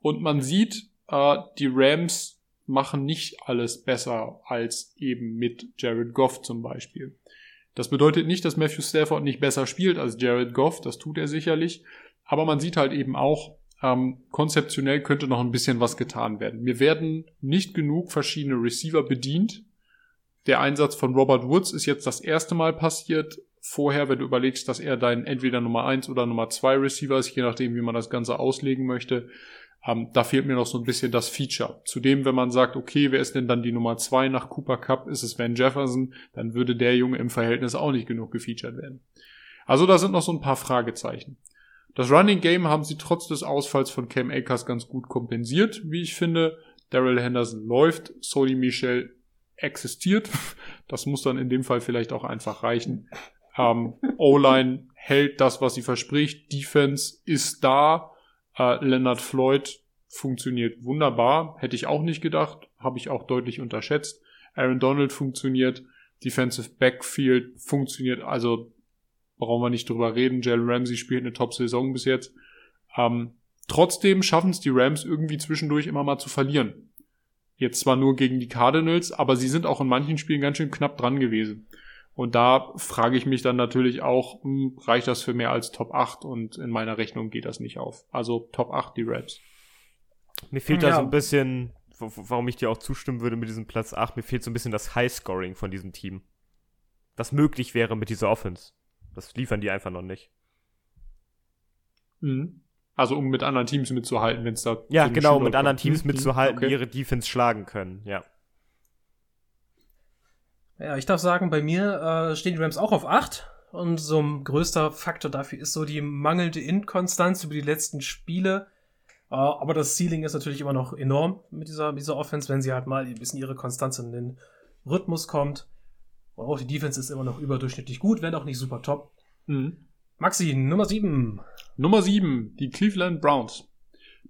Speaker 2: Und man sieht, äh, die Rams machen nicht alles besser als eben mit Jared Goff zum Beispiel. Das bedeutet nicht, dass Matthew Stafford nicht besser spielt als Jared Goff, das tut er sicherlich. Aber man sieht halt eben auch, ähm, konzeptionell könnte noch ein bisschen was getan werden. Mir werden nicht genug verschiedene Receiver bedient. Der Einsatz von Robert Woods ist jetzt das erste Mal passiert. Vorher, wenn du überlegst, dass er dein entweder Nummer 1 oder Nummer 2 Receiver ist, je nachdem, wie man das Ganze auslegen möchte, ähm, da fehlt mir noch so ein bisschen das Feature. Zudem, wenn man sagt, okay, wer ist denn dann die Nummer 2 nach Cooper Cup, ist es Van Jefferson, dann würde der Junge im Verhältnis auch nicht genug gefeatured werden. Also da sind noch so ein paar Fragezeichen. Das Running Game haben sie trotz des Ausfalls von Cam Akers ganz gut kompensiert, wie ich finde. Daryl Henderson läuft, Sony Michel existiert. (laughs) Das muss dann in dem Fall vielleicht auch einfach reichen. Ähm, O-Line hält das, was sie verspricht. Defense ist da. Äh, Leonard Floyd funktioniert wunderbar. Hätte ich auch nicht gedacht. Habe ich auch deutlich unterschätzt. Aaron Donald funktioniert. Defensive Backfield funktioniert. Also brauchen wir nicht drüber reden. Jalen Ramsey spielt eine Top-Saison bis jetzt. Ähm, trotzdem schaffen es die Rams irgendwie zwischendurch immer mal zu verlieren. Jetzt zwar nur gegen die Cardinals, aber sie sind auch in manchen Spielen ganz schön knapp dran gewesen. Und da frage ich mich dann natürlich auch, hm, reicht das für mehr als Top 8? Und in meiner Rechnung geht das nicht auf. Also Top 8 die Rams.
Speaker 3: Mir fehlt
Speaker 1: Ja.
Speaker 3: da so ein bisschen, warum ich dir auch zustimmen würde mit diesem Platz 8, mir fehlt so ein bisschen das High-Scoring von diesem Team. Was möglich wäre mit dieser Offense. Das liefern die einfach noch nicht.
Speaker 2: Mhm. Also um mit anderen Teams mitzuhalten, wenn es da.
Speaker 3: Ja, genau,
Speaker 2: Shootout
Speaker 3: mit anderen. Teams
Speaker 2: Mhm.
Speaker 3: mitzuhalten,
Speaker 2: Okay.
Speaker 3: die ihre Defense schlagen können, ja.
Speaker 1: Ja, ich darf sagen, bei mir äh, stehen die Rams auch auf 8. Und so ein größter Faktor dafür ist so die mangelnde Inkonstanz über die letzten Spiele. Äh, aber das Ceiling ist natürlich immer noch enorm mit dieser, mit dieser Offense, wenn sie halt mal ein bisschen ihre Konstanz in den Rhythmus kommt. Und auch die Defense ist immer noch überdurchschnittlich gut, wenn auch nicht super top.
Speaker 2: Mhm.
Speaker 1: Maxi, Nummer 7.
Speaker 2: Nummer 7, die Cleveland Browns.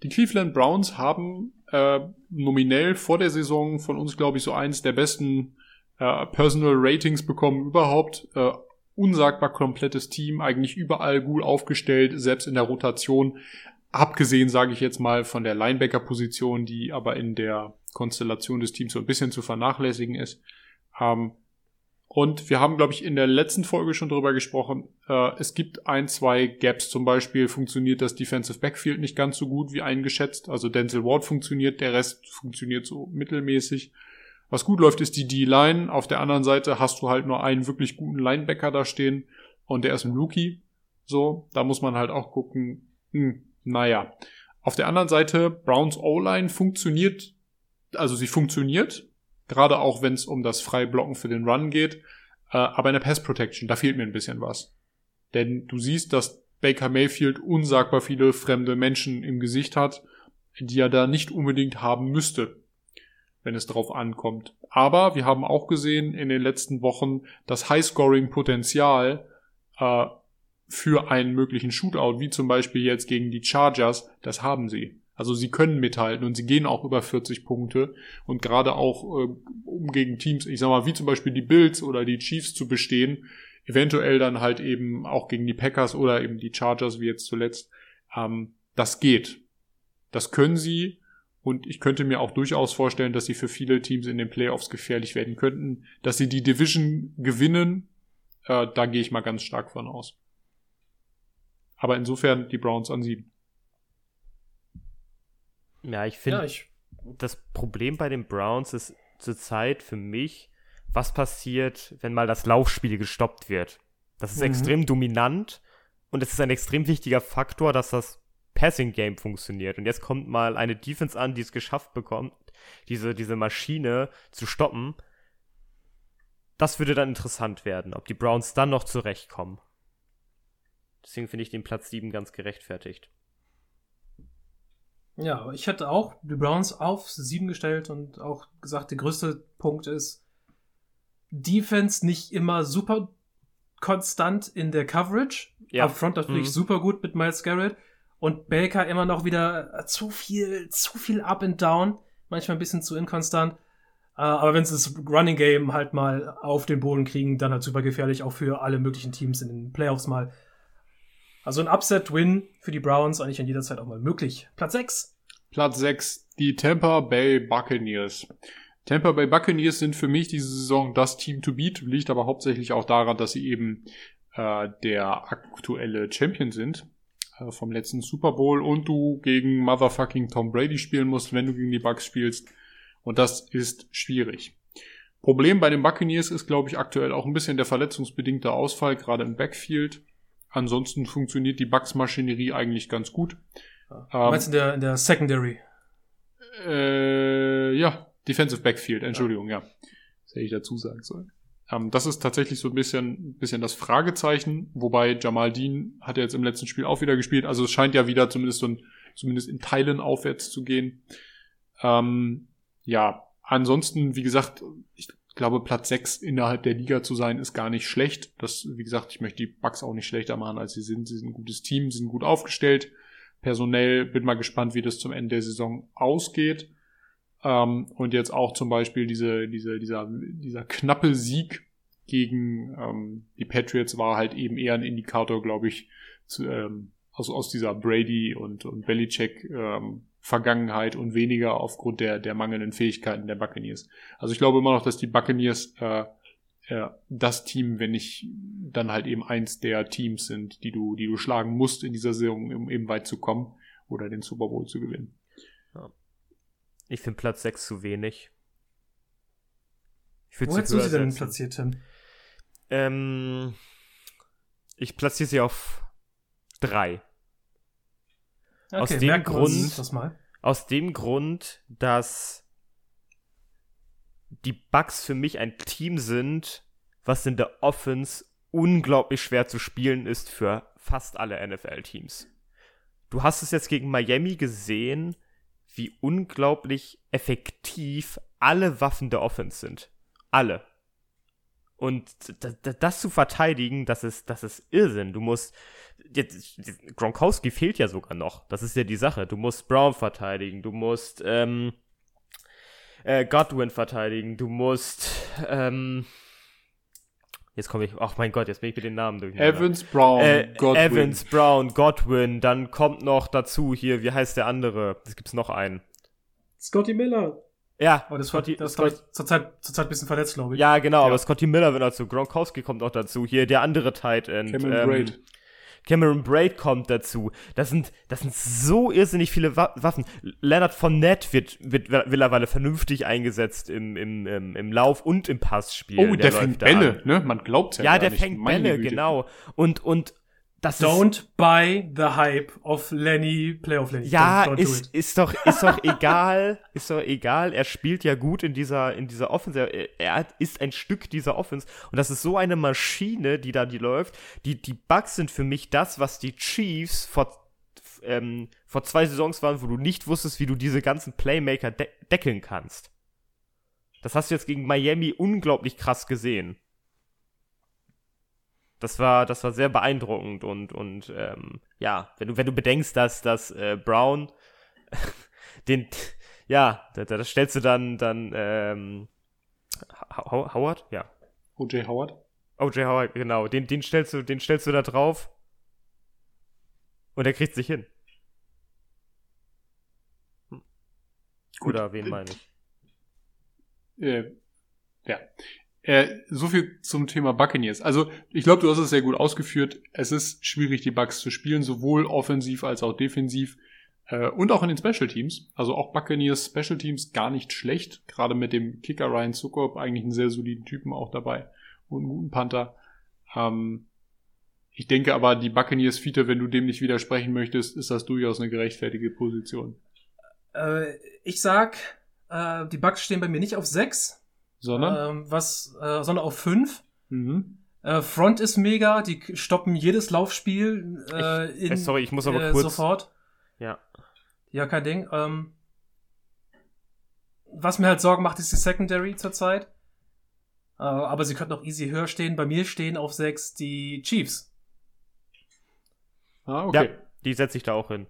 Speaker 2: Die Cleveland Browns haben äh, nominell vor der Saison von uns, glaube ich, so eins der besten äh, Personal Ratings bekommen überhaupt. Äh, unsagbar komplettes Team, eigentlich überall gut aufgestellt, selbst in der Rotation. Abgesehen, sage ich jetzt mal, von der Linebacker-Position, die aber in der Konstellation des Teams so ein bisschen zu vernachlässigen ist. Ähm, und wir haben, glaube ich, in der letzten Folge schon drüber gesprochen. Äh, es gibt ein, zwei Gaps. Zum Beispiel funktioniert das Defensive Backfield nicht ganz so gut wie eingeschätzt. Also Denzel Ward funktioniert, der Rest funktioniert so mittelmäßig. Was gut läuft, ist die D-Line. Auf der anderen Seite hast du halt nur einen wirklich guten Linebacker da stehen und der ist ein Rookie. So, da muss man halt auch gucken. Hm, naja. Auf der anderen Seite, Browns O-Line funktioniert, also sie funktioniert, gerade auch wenn es um das freie Blocken für den Run geht. Äh, aber in der Pass Protection, da fehlt mir ein bisschen was. Denn du siehst, dass Baker Mayfield unsagbar viele fremde Menschen im Gesicht hat, die er da nicht unbedingt haben müsste. wenn es drauf ankommt. Aber wir haben auch gesehen in den letzten Wochen das High-Scoring-Potenzial äh, für einen möglichen Shootout, wie zum Beispiel jetzt gegen die Chargers, das haben sie. Also sie können mithalten und sie gehen auch über 40 Punkte und gerade auch äh, um gegen Teams, ich sag mal, wie zum Beispiel die Bills oder die Chiefs zu bestehen, eventuell dann halt eben auch gegen die Packers oder eben die Chargers wie jetzt zuletzt, ähm, das geht. Das können sie und ich könnte mir auch durchaus vorstellen, dass sie für viele Teams in den Playoffs gefährlich werden könnten, dass sie die Division gewinnen, äh, da gehe ich mal ganz stark von aus. Aber insofern die Browns an sieben.
Speaker 3: Ja, ich finde, ja, das Problem bei den Browns ist zurzeit für mich, was passiert, wenn mal das Laufspiel gestoppt wird. Das ist mhm. extrem dominant und es ist ein extrem wichtiger Faktor, dass das Passing Game funktioniert. Und jetzt kommt mal eine Defense an, die es geschafft bekommt, diese, diese Maschine zu stoppen. Das würde dann interessant werden, ob die Browns dann noch zurechtkommen. Deswegen finde ich den Platz 7 ganz gerechtfertigt.
Speaker 1: Ja, ich hätte auch die Browns auf 7 gestellt und auch gesagt, der größte Punkt ist, Defense nicht immer super konstant in der Coverage. Ja. Upfront natürlich mhm. super gut mit Miles Garrett. Und Baker immer noch wieder zu viel, zu viel up and down. Manchmal ein bisschen zu inkonstant. Äh, aber wenn sie das Running Game halt mal auf den Boden kriegen, dann halt super gefährlich, auch für alle möglichen Teams in den Playoffs mal. Also ein Upset-Win für die Browns eigentlich an jeder Zeit auch mal möglich. Platz 6.
Speaker 2: Platz 6, die Tampa Bay Buccaneers. Tampa Bay Buccaneers sind für mich diese Saison das Team to beat, liegt aber hauptsächlich auch daran, dass sie eben äh, der aktuelle Champion sind äh, vom letzten Super Bowl und du gegen motherfucking Tom Brady spielen musst, wenn du gegen die Bucks spielst. Und das ist schwierig. Problem bei den Buccaneers ist, glaube ich, aktuell auch ein bisschen der verletzungsbedingte Ausfall, gerade im Backfield. Ansonsten funktioniert die Bucks-Maschinerie eigentlich ganz gut.
Speaker 1: Ja. Ähm, meinst du in der, in der Secondary?
Speaker 2: Äh, ja, Defensive Backfield, Entschuldigung, ja. ja. Das hätte ich dazu sagen sollen. Ähm, das ist tatsächlich so ein bisschen, bisschen das Fragezeichen, wobei Jamal Dean hat ja jetzt im letzten Spiel auch wieder gespielt, also es scheint ja wieder zumindest so ein, zumindest in Teilen aufwärts zu gehen. Ähm, ja, ansonsten, wie gesagt, ich glaube, Platz 6 innerhalb der Liga zu sein, ist gar nicht schlecht. Das, wie gesagt, ich möchte die Bugs auch nicht schlechter machen, als sie sind. Sie sind ein gutes Team, sind gut aufgestellt. Personell bin mal gespannt, wie das zum Ende der Saison ausgeht. Ähm, und jetzt auch zum Beispiel diese, diese, dieser, dieser knappe Sieg gegen ähm, die Patriots war halt eben eher ein Indikator, glaube ich, zu, ähm, aus, aus dieser Brady und, und Belichick ähm, Vergangenheit und weniger aufgrund der, der mangelnden Fähigkeiten der Buccaneers. Also ich glaube immer noch, dass die Buccaneers äh, äh, das Team, wenn nicht dann halt eben eins der Teams sind, die du, die du schlagen musst in dieser Saison, um eben weit zu kommen oder den Super Bowl zu gewinnen.
Speaker 3: Ja. Ich finde Platz 6 zu wenig.
Speaker 1: Ich Wo hättest du sie denn platziert, Tim?
Speaker 3: Ähm, ich platziere sie auf 3. Okay, aus dem Grund, aus dem Grund, dass die Bugs für mich ein Team sind, was in der Offense unglaublich schwer zu spielen ist für fast alle NFL-Teams. Du hast es jetzt gegen Miami gesehen, wie unglaublich effektiv alle Waffen der Offense sind. Alle. Und das zu verteidigen, das ist, das ist Irrsinn. Du musst, jetzt, Gronkowski fehlt ja sogar noch. Das ist ja die Sache. Du musst Brown verteidigen, du musst ähm, äh, Godwin verteidigen, du musst ähm, Jetzt komme ich, ach mein Gott, jetzt bin ich mit den Namen durch.
Speaker 2: Evans, Brown,
Speaker 3: äh, Godwin. Evans, Brown, Godwin, dann kommt noch dazu hier, wie heißt der andere? Es gibt's noch einen.
Speaker 1: Scotty Miller.
Speaker 3: Ja,
Speaker 1: aber das, Scotty, das Scott, ist zurzeit, zurzeit ein bisschen verletzt, glaube ich.
Speaker 3: Ja, genau, ja. aber Scotty Miller wird dazu. Gronkowski kommt auch dazu. Hier der andere Tight End. Cameron ähm, Braid. Cameron Braid kommt dazu. Das sind, das sind so irrsinnig viele Waffen. Leonard Fournette wird, wird mittlerweile vernünftig eingesetzt im, im, im, im Lauf und im Passspiel.
Speaker 2: Oh, der, der fängt Bälle, ne? Man glaubt
Speaker 3: ja Ja, der nicht. fängt Meine Bälle, Güte. genau. Und, und das
Speaker 1: don't ist, buy the hype of Lenny Playoff Lenny.
Speaker 3: Ja, don't, don't ist, ist doch ist doch (laughs) egal, ist doch egal. Er spielt ja gut in dieser in dieser Offense. Er, er ist ein Stück dieser Offense und das ist so eine Maschine, die da die läuft. Die die Bugs sind für mich das, was die Chiefs vor ähm, vor zwei Saisons waren, wo du nicht wusstest, wie du diese ganzen Playmaker de deckeln kannst. Das hast du jetzt gegen Miami unglaublich krass gesehen. Das war, das war sehr beeindruckend und, und ähm, ja, wenn du, wenn du bedenkst, dass, dass äh, Brown (laughs) den, ja, da, da stellst du dann, dann ähm, Howard? Ja.
Speaker 2: O.J. Howard?
Speaker 3: O.J. Howard, genau. Den, den, stellst du, den stellst du da drauf und er kriegt sich hin. Hm. Oder wen meine ich?
Speaker 2: Äh, ja. Äh, so viel zum Thema Buccaneers. Also, ich glaube, du hast es sehr gut ausgeführt. Es ist schwierig, die Bucks zu spielen, sowohl offensiv als auch defensiv. Äh, und auch in den Special Teams. Also auch Buccaneers Special Teams gar nicht schlecht. Gerade mit dem Kicker Ryan Zuckop, eigentlich einen sehr soliden Typen auch dabei. Und einen guten Panther. Ähm, ich denke aber, die Buccaneers Fiete, wenn du dem nicht widersprechen möchtest, ist das durchaus eine gerechtfertigte Position.
Speaker 1: Äh, ich sag, äh, die Bucks stehen bei mir nicht auf 6,
Speaker 2: sondern,
Speaker 1: ähm, was, äh, sondern auf 5. Mhm. Äh, Front ist mega, die stoppen jedes Laufspiel äh,
Speaker 3: ich, in, äh, sorry, ich muss aber kurz
Speaker 1: sofort.
Speaker 3: Ja.
Speaker 1: Ja, kein Ding. Ähm, was mir halt Sorgen macht, ist die Secondary zurzeit. Äh, aber sie könnten auch easy höher stehen. Bei mir stehen auf 6 die Chiefs.
Speaker 3: Ah, okay. Ja, die setze ich da auch hin.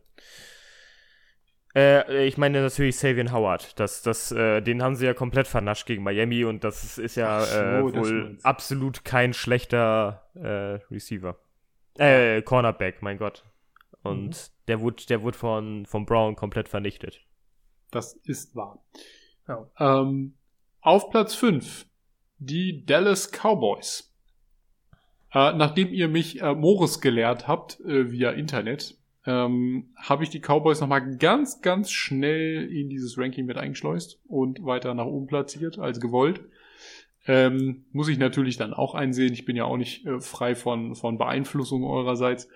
Speaker 3: Äh, ich meine natürlich Savian Howard. Das, das, äh, den haben sie ja komplett vernascht gegen Miami und das ist ja so, äh, wohl absolut kein schlechter äh, Receiver. Äh, Cornerback, mein Gott. Und mhm. der wurde, der wurde von, von Brown komplett vernichtet.
Speaker 2: Das ist wahr. Ja. Ähm, auf Platz 5 die Dallas Cowboys. Äh, nachdem ihr mich äh, Morris gelehrt habt äh, via Internet, ähm, habe ich die Cowboys nochmal ganz, ganz schnell in dieses Ranking mit eingeschleust und weiter nach oben platziert als gewollt. Ähm, muss ich natürlich dann auch einsehen. Ich bin ja auch nicht äh, frei von, von Beeinflussung eurerseits.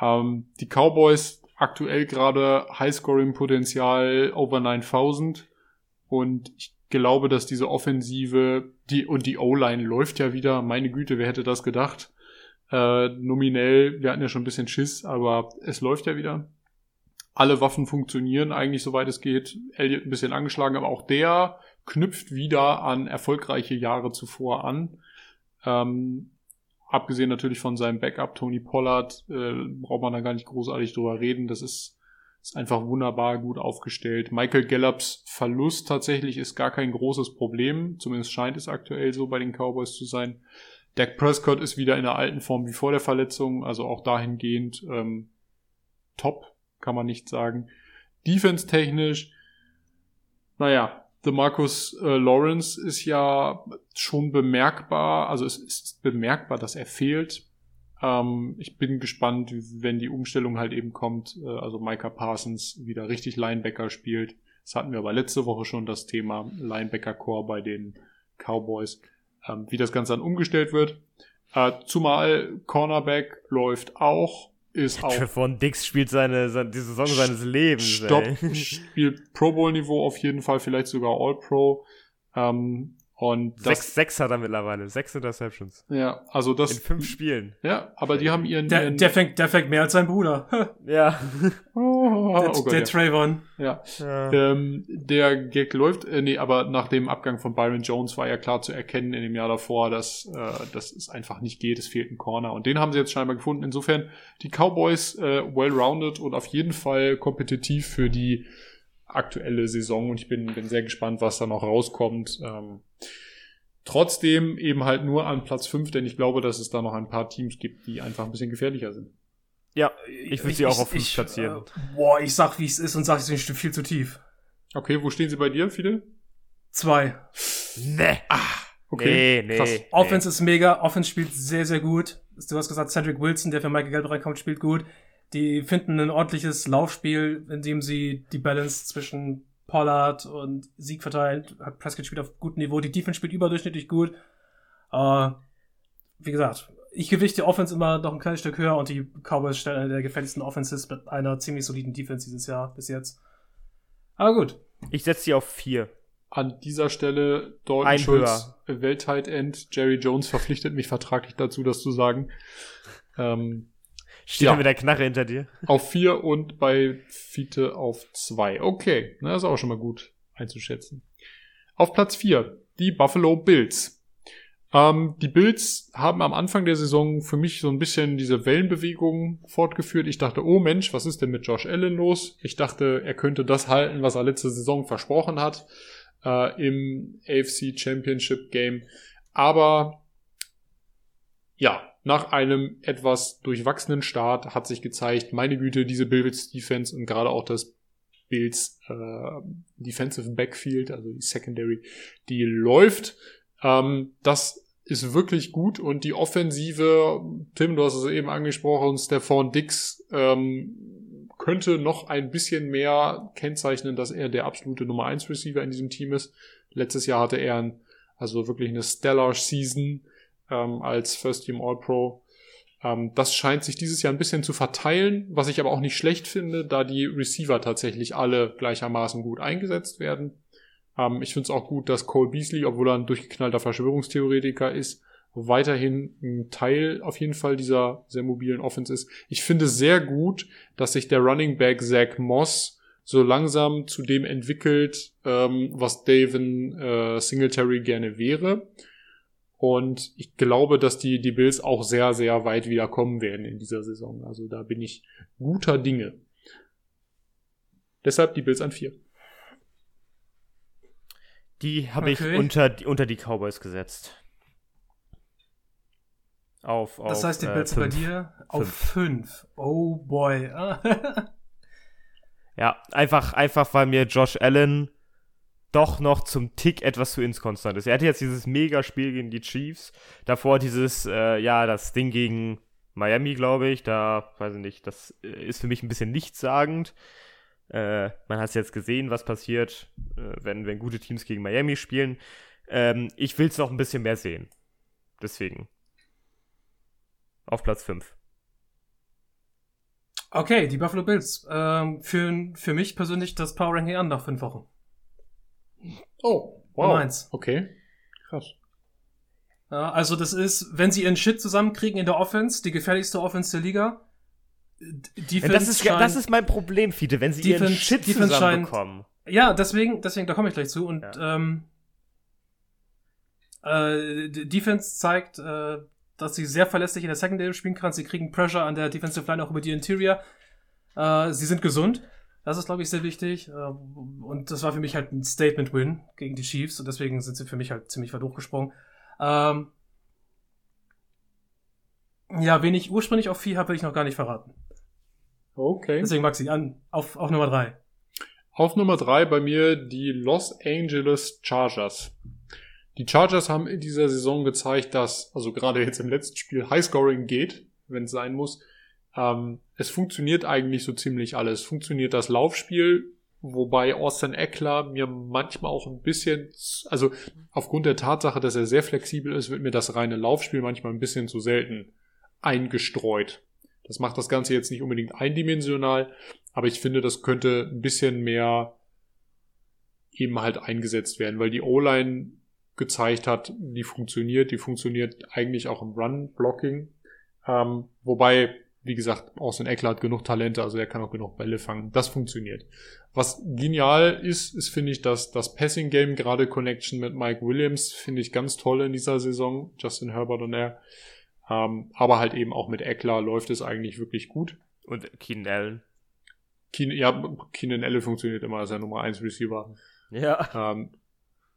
Speaker 2: Ähm, die Cowboys aktuell gerade Highscoring-Potenzial over 9000 und ich glaube, dass diese Offensive die und die O-Line läuft ja wieder. Meine Güte, wer hätte das gedacht? Äh, nominell, wir hatten ja schon ein bisschen Schiss, aber es läuft ja wieder. Alle Waffen funktionieren eigentlich, soweit es geht. Elliot ein bisschen angeschlagen, aber auch der knüpft wieder an erfolgreiche Jahre zuvor an. Ähm, abgesehen natürlich von seinem Backup Tony Pollard, äh, braucht man da gar nicht großartig drüber reden. Das ist, ist einfach wunderbar gut aufgestellt. Michael Gallups Verlust tatsächlich ist gar kein großes Problem. Zumindest scheint es aktuell so bei den Cowboys zu sein. Dak Prescott ist wieder in der alten Form wie vor der Verletzung, also auch dahingehend ähm, top, kann man nicht sagen. Defense-technisch, naja, The Marcus äh, Lawrence ist ja schon bemerkbar, also es ist bemerkbar, dass er fehlt. Ähm, ich bin gespannt, wenn die Umstellung halt eben kommt, äh, also Micah Parsons wieder richtig Linebacker spielt. Das hatten wir aber letzte Woche schon das Thema Linebacker-Core bei den Cowboys ähm, wie das Ganze dann umgestellt wird. Äh, zumal Cornerback läuft auch, ist auch.
Speaker 3: Von Dix spielt seine, seine die Saison seines Lebens.
Speaker 2: Stopp, (laughs) spielt Pro Bowl Niveau auf jeden Fall, vielleicht sogar All Pro. Ähm, und
Speaker 3: sechs, sechs hat er mittlerweile, sechs Interceptions.
Speaker 2: Ja, also das.
Speaker 3: In fünf Spielen.
Speaker 2: Ja, aber die haben ihren.
Speaker 1: Der,
Speaker 2: ihren
Speaker 1: der, fängt, der fängt mehr als sein Bruder. (laughs)
Speaker 3: ja.
Speaker 1: Oh, der, oh Gott, der ja. Trayvon.
Speaker 2: Ja. ja. Ähm, der Gag läuft, äh, nee, aber nach dem Abgang von Byron Jones war ja klar zu erkennen in dem Jahr davor, dass, äh, dass es einfach nicht geht, es fehlt ein Corner. Und den haben sie jetzt scheinbar gefunden. Insofern die Cowboys äh, well-rounded und auf jeden Fall kompetitiv für die aktuelle Saison und ich bin, bin sehr gespannt, was da noch rauskommt. Ähm, trotzdem eben halt nur an Platz 5, denn ich glaube, dass es da noch ein paar Teams gibt, die einfach ein bisschen gefährlicher sind.
Speaker 3: Ja, ich würde sie auch auf 5 platzieren.
Speaker 1: Äh, boah, ich sag, wie es ist und sag, sie sind viel zu tief.
Speaker 2: Okay, wo stehen sie bei dir, Fide?
Speaker 1: Zwei.
Speaker 3: Nee.
Speaker 2: Ah, okay.
Speaker 3: Nee, nee. Krass.
Speaker 1: Nee. Offense ist mega, Offense spielt sehr, sehr gut. Du hast gesagt, Cedric Wilson, der für Michael Gelb reinkommt, spielt gut. Die finden ein ordentliches Laufspiel, in dem sie die Balance zwischen Pollard und Sieg verteilt. Hat Prescott spielt auf gutem Niveau. Die Defense spielt überdurchschnittlich gut. Äh, wie gesagt, ich gewichte Offense immer noch ein kleines Stück höher und die Cowboys stellen eine der gefährlichsten Offenses mit einer ziemlich soliden Defense dieses Jahr bis jetzt. Aber gut.
Speaker 3: Ich setze sie auf vier.
Speaker 2: An dieser Stelle Dalton Schulz, Welttight End. Jerry Jones verpflichtet mich vertraglich dazu, das zu sagen. Ähm,
Speaker 3: Steht ja. mit der Knarre hinter dir.
Speaker 2: Auf vier und bei Fiete auf zwei. Okay, na, ist auch schon mal gut einzuschätzen. Auf Platz vier die Buffalo Bills. Ähm, die Bills haben am Anfang der Saison für mich so ein bisschen diese Wellenbewegung fortgeführt. Ich dachte, oh Mensch, was ist denn mit Josh Allen los? Ich dachte, er könnte das halten, was er letzte Saison versprochen hat äh, im AFC Championship Game. Aber ja, nach einem etwas durchwachsenen Start hat sich gezeigt, meine Güte, diese Bills Defense und gerade auch das Bills äh, Defensive Backfield, also die Secondary, die läuft. Ähm, das ist wirklich gut und die Offensive, Tim, du hast es eben angesprochen, Stefan Dix ähm, könnte noch ein bisschen mehr kennzeichnen, dass er der absolute Nummer 1 Receiver in diesem Team ist. Letztes Jahr hatte er ein, also wirklich eine stellar Season ähm, als First Team All-Pro. Ähm, das scheint sich dieses Jahr ein bisschen zu verteilen, was ich aber auch nicht schlecht finde, da die Receiver tatsächlich alle gleichermaßen gut eingesetzt werden. Ähm, ich finde es auch gut, dass Cole Beasley, obwohl er ein durchgeknallter Verschwörungstheoretiker ist, weiterhin ein Teil auf jeden Fall dieser sehr mobilen Offense ist. Ich finde sehr gut, dass sich der Running Back Zach Moss so langsam zu dem entwickelt, ähm, was Davin äh, Singletary gerne wäre. Und ich glaube, dass die, die Bills auch sehr, sehr weit wieder kommen werden in dieser Saison. Also da bin ich guter Dinge. Deshalb die Bills an vier.
Speaker 3: Die habe okay. ich unter, unter die Cowboys gesetzt.
Speaker 1: Auf, auf, das heißt, die Bills äh, bei dir auf 5. Oh boy. (laughs)
Speaker 3: ja, einfach, einfach, weil mir Josh Allen doch noch zum Tick etwas zu inkonstant ist. Er hatte jetzt dieses Mega-Spiel gegen die Chiefs. Davor dieses, äh, ja, das Ding gegen Miami, glaube ich. Da, weiß ich nicht, das äh, ist für mich ein bisschen nichtssagend. Äh, man hat es jetzt gesehen, was passiert, äh, wenn, wenn gute Teams gegen Miami spielen. Ähm, ich will es noch ein bisschen mehr sehen. Deswegen. Auf Platz 5.
Speaker 1: Okay, die Buffalo Bills ähm, führen für mich persönlich das Power Ranking an nach fünf Wochen.
Speaker 2: Oh, wow. Nummer eins. Okay, krass.
Speaker 1: Ja, also das ist, wenn sie ihren Shit zusammenkriegen in der Offense, die gefährlichste Offense der Liga,
Speaker 3: Defense das, ist, scheint, das ist mein Problem, Fiete, wenn sie Defense, ihren Shit Defense zusammenbekommen.
Speaker 1: Scheint, ja, deswegen, deswegen, da komme ich gleich zu. Und ja. ähm, äh, Defense zeigt, äh, dass sie sehr verlässlich in der Secondary spielen kann. Sie kriegen Pressure an der Defensive Line auch über die Interior. Äh, sie sind gesund. Das ist, glaube ich, sehr wichtig. Äh, und das war für mich halt ein Statement-Win gegen die Chiefs. Und deswegen sind sie für mich halt ziemlich weit hochgesprungen. Ähm, ja, wen ich ursprünglich auf 4 habe, will ich noch gar nicht verraten.
Speaker 2: Okay.
Speaker 1: Deswegen Maxi, an, auf, auf Nummer drei.
Speaker 2: Auf Nummer drei bei mir die Los Angeles Chargers. Die Chargers haben in dieser Saison gezeigt, dass, also gerade jetzt im letzten Spiel, Highscoring geht, wenn es sein muss. Ähm, es funktioniert eigentlich so ziemlich alles. Funktioniert das Laufspiel, wobei Austin Eckler mir manchmal auch ein bisschen, also aufgrund der Tatsache, dass er sehr flexibel ist, wird mir das reine Laufspiel manchmal ein bisschen zu selten eingestreut. Das macht das Ganze jetzt nicht unbedingt eindimensional, aber ich finde, das könnte ein bisschen mehr eben halt eingesetzt werden, weil die O-Line gezeigt hat, die funktioniert, die funktioniert eigentlich auch im Run-Blocking. Ähm, wobei, wie gesagt, Austin Eckler hat genug Talente, also er kann auch genug Bälle fangen. Das funktioniert. Was genial ist, ist, finde ich, dass das Passing-Game, gerade Connection mit Mike Williams, finde ich ganz toll in dieser Saison. Justin Herbert und er. Ähm, aber halt eben auch mit Eckler läuft es eigentlich wirklich gut.
Speaker 3: Und Keenan Allen.
Speaker 2: Keen, ja, Keenan Allen funktioniert immer als der Nummer 1 Receiver.
Speaker 3: Ja.
Speaker 2: Ähm,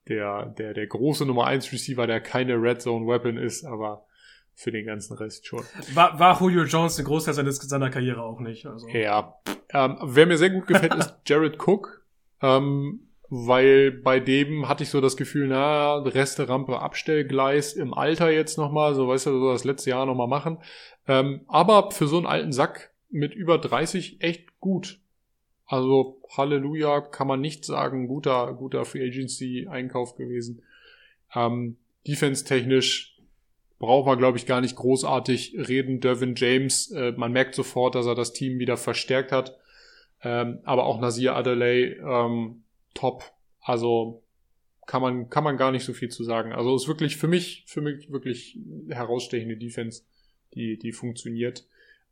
Speaker 2: der, der, der große Nummer 1 Receiver, der keine Red Zone Weapon ist, aber für den ganzen Rest schon.
Speaker 1: War, war Julio Jones ein Großteil seines, seiner Karriere auch nicht. Also.
Speaker 2: Ja. Ähm, wer mir sehr gut gefällt, ist (laughs) Jared Cook. Ähm, weil bei dem hatte ich so das Gefühl, na, Reste Rampe Abstellgleis im Alter jetzt nochmal, so weißt du, so das letzte Jahr nochmal machen. Ähm, aber für so einen alten Sack mit über 30 echt gut. Also Halleluja, kann man nicht sagen, guter, guter Free Agency Einkauf gewesen. Ähm, Defense-technisch braucht man, glaube ich, gar nicht großartig reden. Dervin James, äh, man merkt sofort, dass er das Team wieder verstärkt hat. Ähm, aber auch Nasir Adelaide, ähm, top. Also kann man, kann man gar nicht so viel zu sagen. Also ist wirklich für mich, für mich wirklich herausstechende Defense, die, die funktioniert.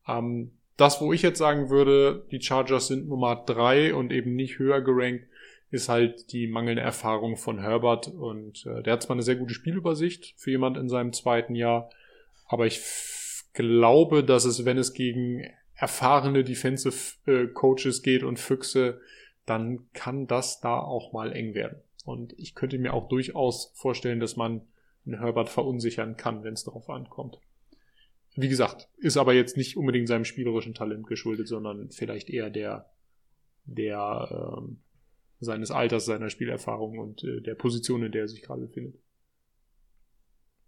Speaker 2: Ähm, das, wo ich jetzt sagen würde, die Chargers sind Nummer drei und eben nicht höher gerankt, ist halt die mangelnde Erfahrung von Herbert und äh, der hat zwar eine sehr gute Spielübersicht für jemand in seinem zweiten Jahr, aber ich glaube, dass es, wenn es gegen erfahrene Defensive äh, Coaches geht und Füchse, dann kann das da auch mal eng werden. Und ich könnte mir auch durchaus vorstellen, dass man einen Herbert verunsichern kann, wenn es darauf ankommt. Wie gesagt, ist aber jetzt nicht unbedingt seinem spielerischen Talent geschuldet, sondern vielleicht eher der, der ähm, seines Alters, seiner Spielerfahrung und äh, der Position, in der er sich gerade befindet.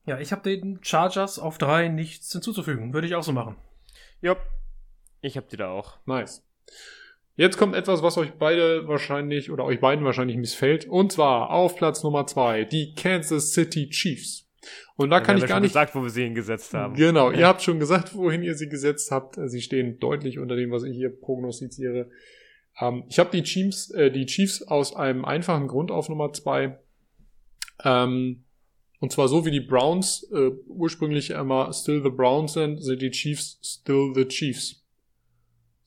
Speaker 1: Ja, ich habe den Chargers auf drei nichts hinzuzufügen. Würde ich auch so machen.
Speaker 3: Ja, ich habe die da auch.
Speaker 2: Nice. Jetzt kommt etwas, was euch beide wahrscheinlich oder euch beiden wahrscheinlich missfällt. Und zwar auf Platz Nummer zwei die Kansas City Chiefs. Und da ja, kann ich gar nicht
Speaker 3: gesagt, wo wir sie hingesetzt haben.
Speaker 2: Genau, ja. ihr habt schon gesagt, wohin ihr sie gesetzt habt. Sie stehen deutlich unter dem, was ich hier prognostiziere. Ähm, ich habe die Chiefs, äh, die Chiefs aus einem einfachen Grund auf Nummer zwei. Ähm, und zwar so wie die Browns äh, ursprünglich immer still the Browns sind, sind die Chiefs still the Chiefs.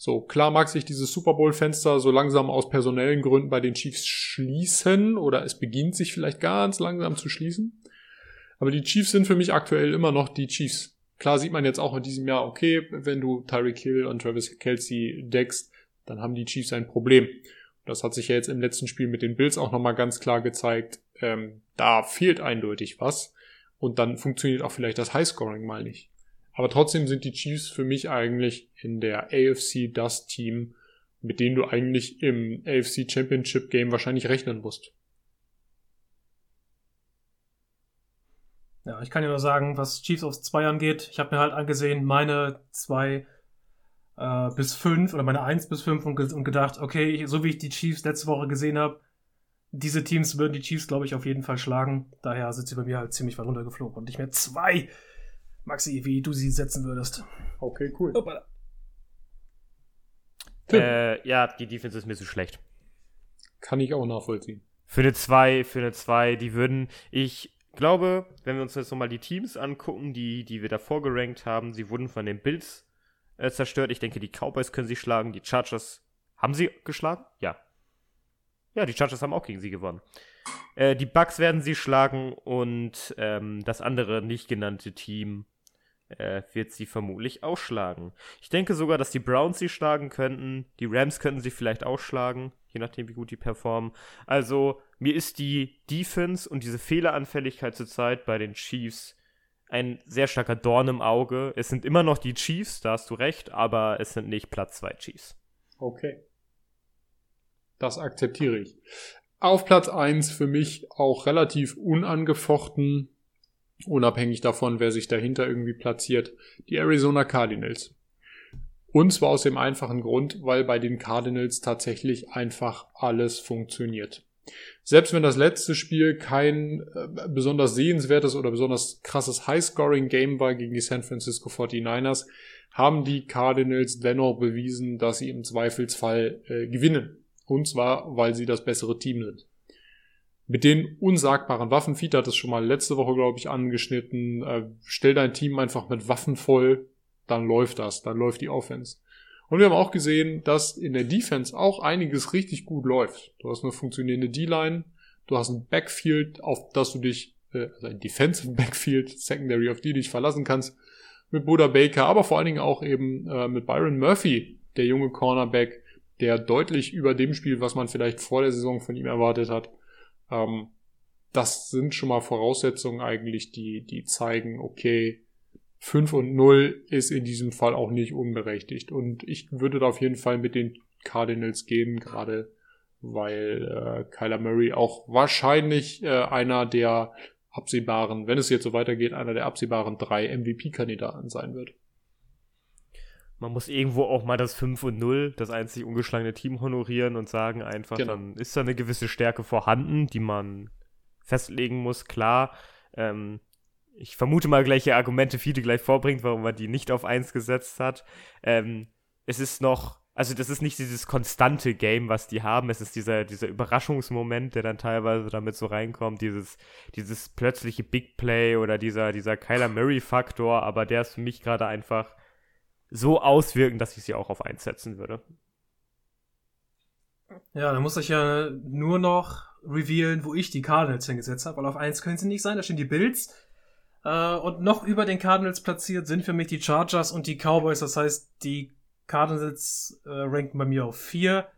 Speaker 2: So, klar mag sich dieses Super Bowl-Fenster so langsam aus personellen Gründen bei den Chiefs schließen oder es beginnt sich vielleicht ganz langsam zu schließen. Aber die Chiefs sind für mich aktuell immer noch die Chiefs. Klar sieht man jetzt auch in diesem Jahr, okay, wenn du Tyreek Hill und Travis Kelsey deckst, dann haben die Chiefs ein Problem. Das hat sich ja jetzt im letzten Spiel mit den Bills auch nochmal ganz klar gezeigt. Ähm, da fehlt eindeutig was. Und dann funktioniert auch vielleicht das Highscoring mal nicht. Aber trotzdem sind die Chiefs für mich eigentlich in der AFC das Team, mit dem du eigentlich im AFC Championship Game wahrscheinlich rechnen musst.
Speaker 1: Ja, ich kann ja nur sagen, was Chiefs auf zwei angeht, ich habe mir halt angesehen, meine zwei äh, bis fünf oder meine eins bis fünf und, ge und gedacht, okay, so wie ich die Chiefs letzte Woche gesehen habe, diese Teams würden die Chiefs, glaube ich, auf jeden Fall schlagen. Daher sind sie bei mir halt ziemlich weit runtergeflogen und nicht mehr zwei. Maxi, wie du sie setzen würdest.
Speaker 2: Okay, cool. Hoppala.
Speaker 3: Äh, ja, die Defense ist mir zu schlecht.
Speaker 2: Kann ich auch nachvollziehen.
Speaker 3: Für eine 2, für eine 2, die würden, ich glaube, wenn wir uns jetzt nochmal die Teams angucken, die, die wir davor gerankt haben, sie wurden von den Bills äh, zerstört. Ich denke, die Cowboys können sie schlagen, die Chargers haben sie geschlagen? Ja. Ja, die Chargers haben auch gegen sie gewonnen. Äh, die Bucks werden sie schlagen und ähm, das andere nicht genannte Team äh, wird sie vermutlich ausschlagen. Ich denke sogar, dass die Browns sie schlagen könnten. Die Rams könnten sie vielleicht ausschlagen, je nachdem, wie gut die performen. Also, mir ist die Defense und diese Fehleranfälligkeit zurzeit bei den Chiefs ein sehr starker Dorn im Auge. Es sind immer noch die Chiefs, da hast du recht, aber es sind nicht Platz 2 Chiefs.
Speaker 2: Okay. Das akzeptiere ich. Auf Platz 1 für mich auch relativ unangefochten unabhängig davon, wer sich dahinter irgendwie platziert, die Arizona Cardinals. Und zwar aus dem einfachen Grund, weil bei den Cardinals tatsächlich einfach alles funktioniert. Selbst wenn das letzte Spiel kein äh, besonders sehenswertes oder besonders krasses High-Scoring-Game war gegen die San Francisco 49ers, haben die Cardinals dennoch bewiesen, dass sie im Zweifelsfall äh, gewinnen. Und zwar, weil sie das bessere Team sind mit den unsagbaren Waffen, Fiete hat es schon mal letzte Woche, glaube ich, angeschnitten, äh, stell dein Team einfach mit Waffen voll, dann läuft das, dann läuft die Offense. Und wir haben auch gesehen, dass in der Defense auch einiges richtig gut läuft. Du hast eine funktionierende D-Line, du hast ein Backfield, auf das du dich, äh, also ein Defensive Backfield, Secondary, auf die du dich verlassen kannst, mit Buda Baker, aber vor allen Dingen auch eben äh, mit Byron Murphy, der junge Cornerback, der deutlich über dem spielt, was man vielleicht vor der Saison von ihm erwartet hat. Ähm, das sind schon mal Voraussetzungen eigentlich, die, die zeigen, okay, 5 und 0 ist in diesem Fall auch nicht unberechtigt. Und ich würde da auf jeden Fall mit den Cardinals gehen, gerade weil äh, Kyler Murray auch wahrscheinlich äh, einer der absehbaren, wenn es jetzt so weitergeht, einer der absehbaren drei MVP-Kandidaten sein wird.
Speaker 3: Man muss irgendwo auch mal das 5 und 0, das einzig ungeschlagene Team honorieren und sagen einfach, genau. dann ist da eine gewisse Stärke vorhanden, die man festlegen muss, klar. Ähm, ich vermute mal, gleiche Argumente viele gleich vorbringt, warum man die nicht auf 1 gesetzt hat. Ähm, es ist noch, also das ist nicht dieses konstante Game, was die haben. Es ist dieser, dieser Überraschungsmoment, der dann teilweise damit so reinkommt, dieses, dieses plötzliche Big Play oder dieser, dieser Kyler Murray-Faktor, aber der ist für mich gerade einfach so auswirken, dass ich sie auch auf 1 setzen würde.
Speaker 1: Ja, dann muss ich ja nur noch revealen, wo ich die Cardinals hingesetzt habe, weil auf eins können sie nicht sein, da stehen die Bills. Äh, und noch über den Cardinals platziert sind für mich die Chargers und die Cowboys. Das heißt, die Cardinals äh, ranken bei mir auf vier.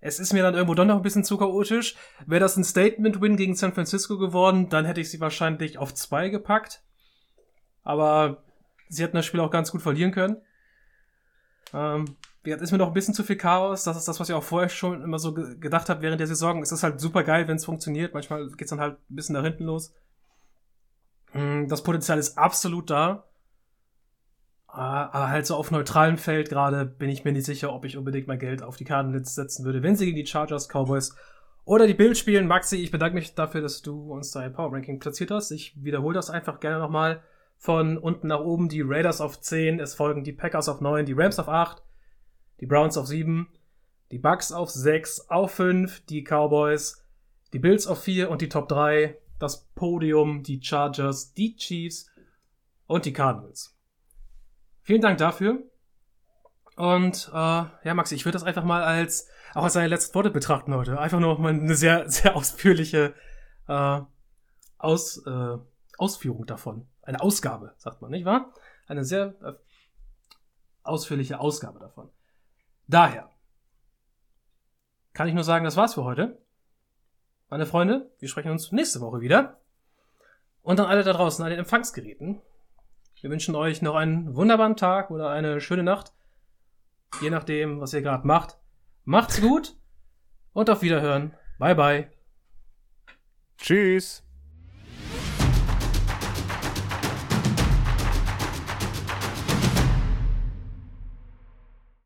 Speaker 1: Es ist mir dann irgendwo doch noch ein bisschen zu chaotisch. Wäre das ein Statement-Win gegen San Francisco geworden, dann hätte ich sie wahrscheinlich auf zwei gepackt. Aber sie hätten das Spiel auch ganz gut verlieren können. Ähm, jetzt ist mir noch ein bisschen zu viel Chaos. Das ist das, was ich auch vorher schon immer so ge gedacht habe während der Saison. Es ist halt super geil, wenn es funktioniert. Manchmal geht's dann halt ein bisschen nach hinten los. Mm, das Potenzial ist absolut da. Ah, aber halt so auf neutralem Feld gerade bin ich mir nicht sicher, ob ich unbedingt mein Geld auf die Cardinals setzen würde, wenn sie gegen die Chargers, Cowboys oder die Bills spielen. Maxi, ich bedanke mich dafür, dass du uns da ein Power Ranking platziert hast. Ich wiederhole das einfach gerne nochmal von unten nach oben. Die Raiders auf 10, es folgen die Packers auf 9, die Rams auf 8, die Browns auf 7, die Bucks auf 6, auf 5, die Cowboys, die Bills auf 4 und die Top 3 das Podium, die Chargers, die Chiefs und die Cardinals. Vielen Dank dafür. Und äh, ja, Maxi, ich würde das einfach mal als auch als seine letzten Worte betrachten heute. Einfach nur mal eine sehr, (laughs) sehr ausführliche äh, Aus, äh, Ausführung davon. Eine Ausgabe, sagt man, nicht wahr? Eine sehr äh, ausführliche Ausgabe davon. Daher kann ich nur sagen, das war's für heute meine Freunde. Wir sprechen uns nächste Woche wieder. Und an alle da draußen an den Empfangsgeräten. Wir wünschen euch noch einen wunderbaren Tag oder eine schöne Nacht. Je nachdem, was ihr gerade macht. Macht's gut und auf Wiederhören. Bye bye.
Speaker 3: Tschüss.